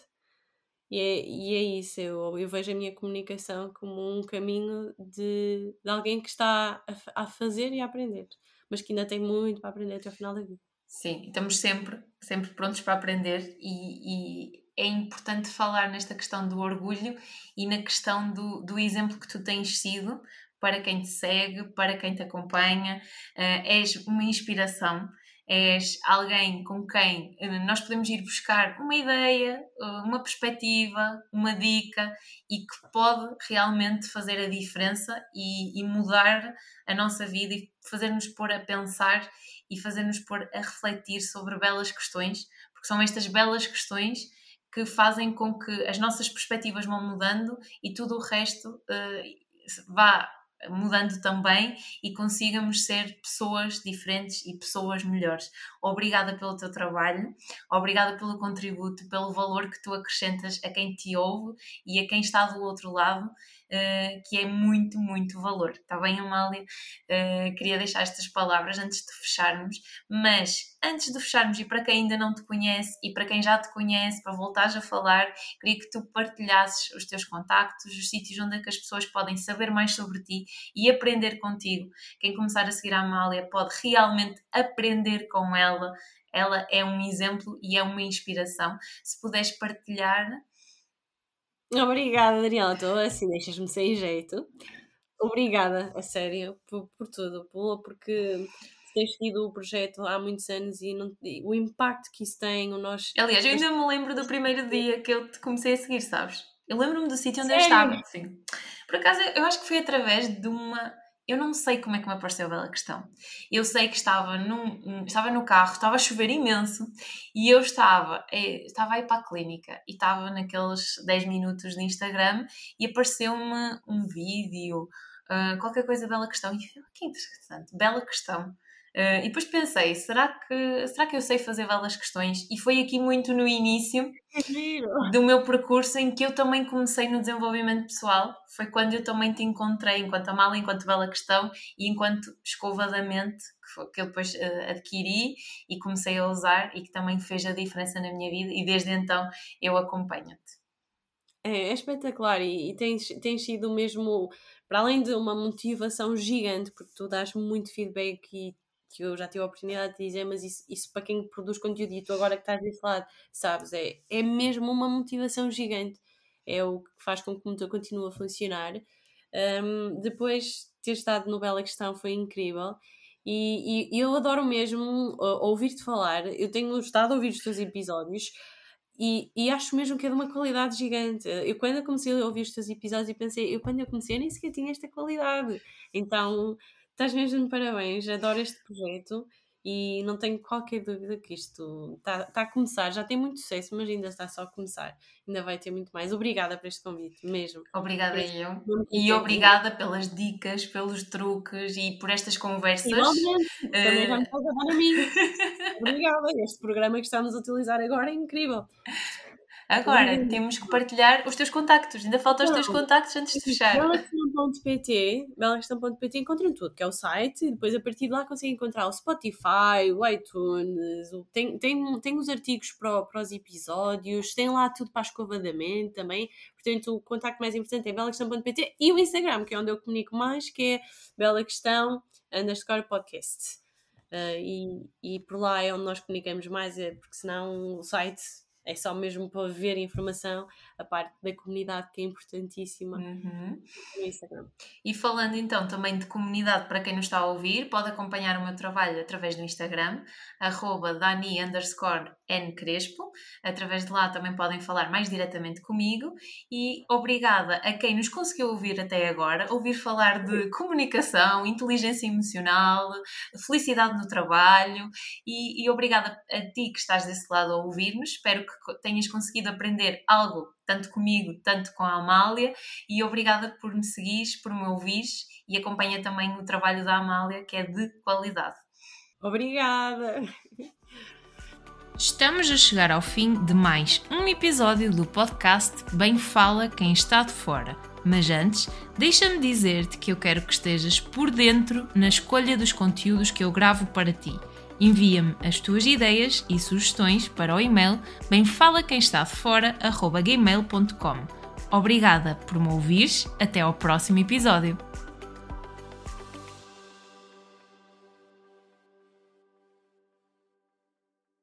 E é, e é isso, eu, eu vejo a minha comunicação como um caminho de, de alguém que está a, a fazer e a aprender, mas que ainda tem muito para aprender até o final da vida. Sim, estamos sempre, sempre prontos para aprender e, e, é importante falar nesta questão do orgulho e na questão do, do exemplo que tu tens sido para quem te segue, para quem te acompanha. Uh, és uma inspiração és alguém com quem eh, nós podemos ir buscar uma ideia, eh, uma perspectiva, uma dica e que pode realmente fazer a diferença e, e mudar a nossa vida e fazer-nos pôr a pensar e fazer-nos pôr a refletir sobre belas questões, porque são estas belas questões que fazem com que as nossas perspectivas vão mudando e tudo o resto uh, vá mudando também e consigamos ser pessoas diferentes e pessoas melhores. Obrigada pelo teu trabalho, obrigada pelo contributo, pelo valor que tu acrescentas a quem te ouve e a quem está do outro lado, uh, que é muito, muito valor. Está bem, Amália? Uh, queria deixar estas palavras antes de fecharmos, mas antes de fecharmos, e para quem ainda não te conhece e para quem já te conhece, para voltares a falar, queria que tu partilhasses os teus contactos, os sítios onde é as pessoas podem saber mais sobre ti e aprender contigo. Quem começar a seguir a Amália pode realmente aprender com ela. Ela é um exemplo e é uma inspiração. Se puderes partilhar. Obrigada, Daniela. Estou assim, deixas-me sem jeito. Obrigada, a sério, por, por tudo, por, porque tens tido o projeto há muitos anos e, não, e, o impacto que isso tem, o nós... Aliás, eu ainda me lembro do primeiro dia que eu te comecei a seguir, sabes? Eu lembro-me do sítio onde Sério? eu estava, sim. Por acaso, eu acho que foi através de uma... Eu não sei como é que me apareceu a bela questão. Eu sei que estava, num, estava no carro, estava a chover imenso e eu estava, é, estava a ir para a clínica e estava naqueles 10 minutos de Instagram e apareceu-me um vídeo uh, qualquer coisa, bela questão. E eu, que interessante, bela questão. Uh, e depois pensei, será que, será que eu sei fazer belas questões? E foi aqui muito no início do meu percurso em que eu também comecei no desenvolvimento pessoal. Foi quando eu também te encontrei enquanto mala, enquanto bela questão e enquanto escova da mente, que, foi, que eu depois uh, adquiri e comecei a usar e que também fez a diferença na minha vida. E desde então eu acompanho-te. É, é espetacular e, e tens, tens sido mesmo para além de uma motivação gigante, porque tu dás muito feedback e que eu já tive a oportunidade de dizer, mas isso, isso para quem produz conteúdo e tu agora que estás desse lado, sabes, é, é mesmo uma motivação gigante. É o que faz com que o motor continue a funcionar. Um, depois ter estado no Bela Questão foi incrível. E, e, eu adoro mesmo uh, ouvir-te falar. Eu tenho estado a ouvir os teus episódios e, e, acho mesmo que é de uma qualidade gigante. Eu, quando eu comecei a ouvir os teus episódios, eu pensei, eu quando eu comecei, eu nem sequer tinha esta qualidade. Então, estás mesmo de parabéns, adoro este projeto e não tenho qualquer dúvida que isto está tá a começar. Já tem muito sucesso, mas ainda está só a começar. Ainda vai ter muito mais. Obrigada por este convite, mesmo. Obrigada eu. E obrigada pelas dicas, pelos truques e por estas conversas. Igualmente, também já me estás a dar a mim. Obrigada. Este programa que estamos a utilizar agora é incrível. Agora, temos que partilhar os teus contactos. Ainda faltam os teus contactos antes de fechar. Belaquestão.pt Belaquestão.pt encontram tudo, que é o site. E depois, a partir de lá, conseguem encontrar o Spotify, o iTunes. O, tem, tem, tem os artigos para, para os episódios. Tem lá tudo para a escova da mente também. Portanto, o contacto mais importante é belaquestão.pt e o Instagram, que é onde eu comunico mais, que é Bela Questão underscore podcast. Uh, e, e por lá é onde nós comunicamos mais, é porque senão o site é só mesmo para ver informação, a parte da comunidade que é importantíssima uhum. no Instagram. E falando então também de comunidade, para quem nos está a ouvir, pode acompanhar o meu trabalho através do Instagram, arroba Dani Crespo. Através de lá também podem falar mais diretamente comigo. E obrigada a quem nos conseguiu ouvir até agora, ouvir falar de comunicação, inteligência emocional, felicidade no trabalho. E, e obrigada a ti que estás desse lado a ouvir-nos. Espero que tenhas conseguido aprender algo, tanto comigo, tanto com a Amália. E obrigada por me seguires, por me ouvires e acompanha também o trabalho da Amália, que é de qualidade. Obrigada! Estamos a chegar ao fim de mais um episódio do podcast Bem Fala Quem Está de Fora. Mas antes, deixa-me dizer-te que eu quero que estejas por dentro na escolha dos conteúdos que eu gravo para ti. Envia-me as tuas ideias e sugestões para o e-mail bemfalaquemestadefora.gmail.com Obrigada por me ouvires. Até ao próximo episódio.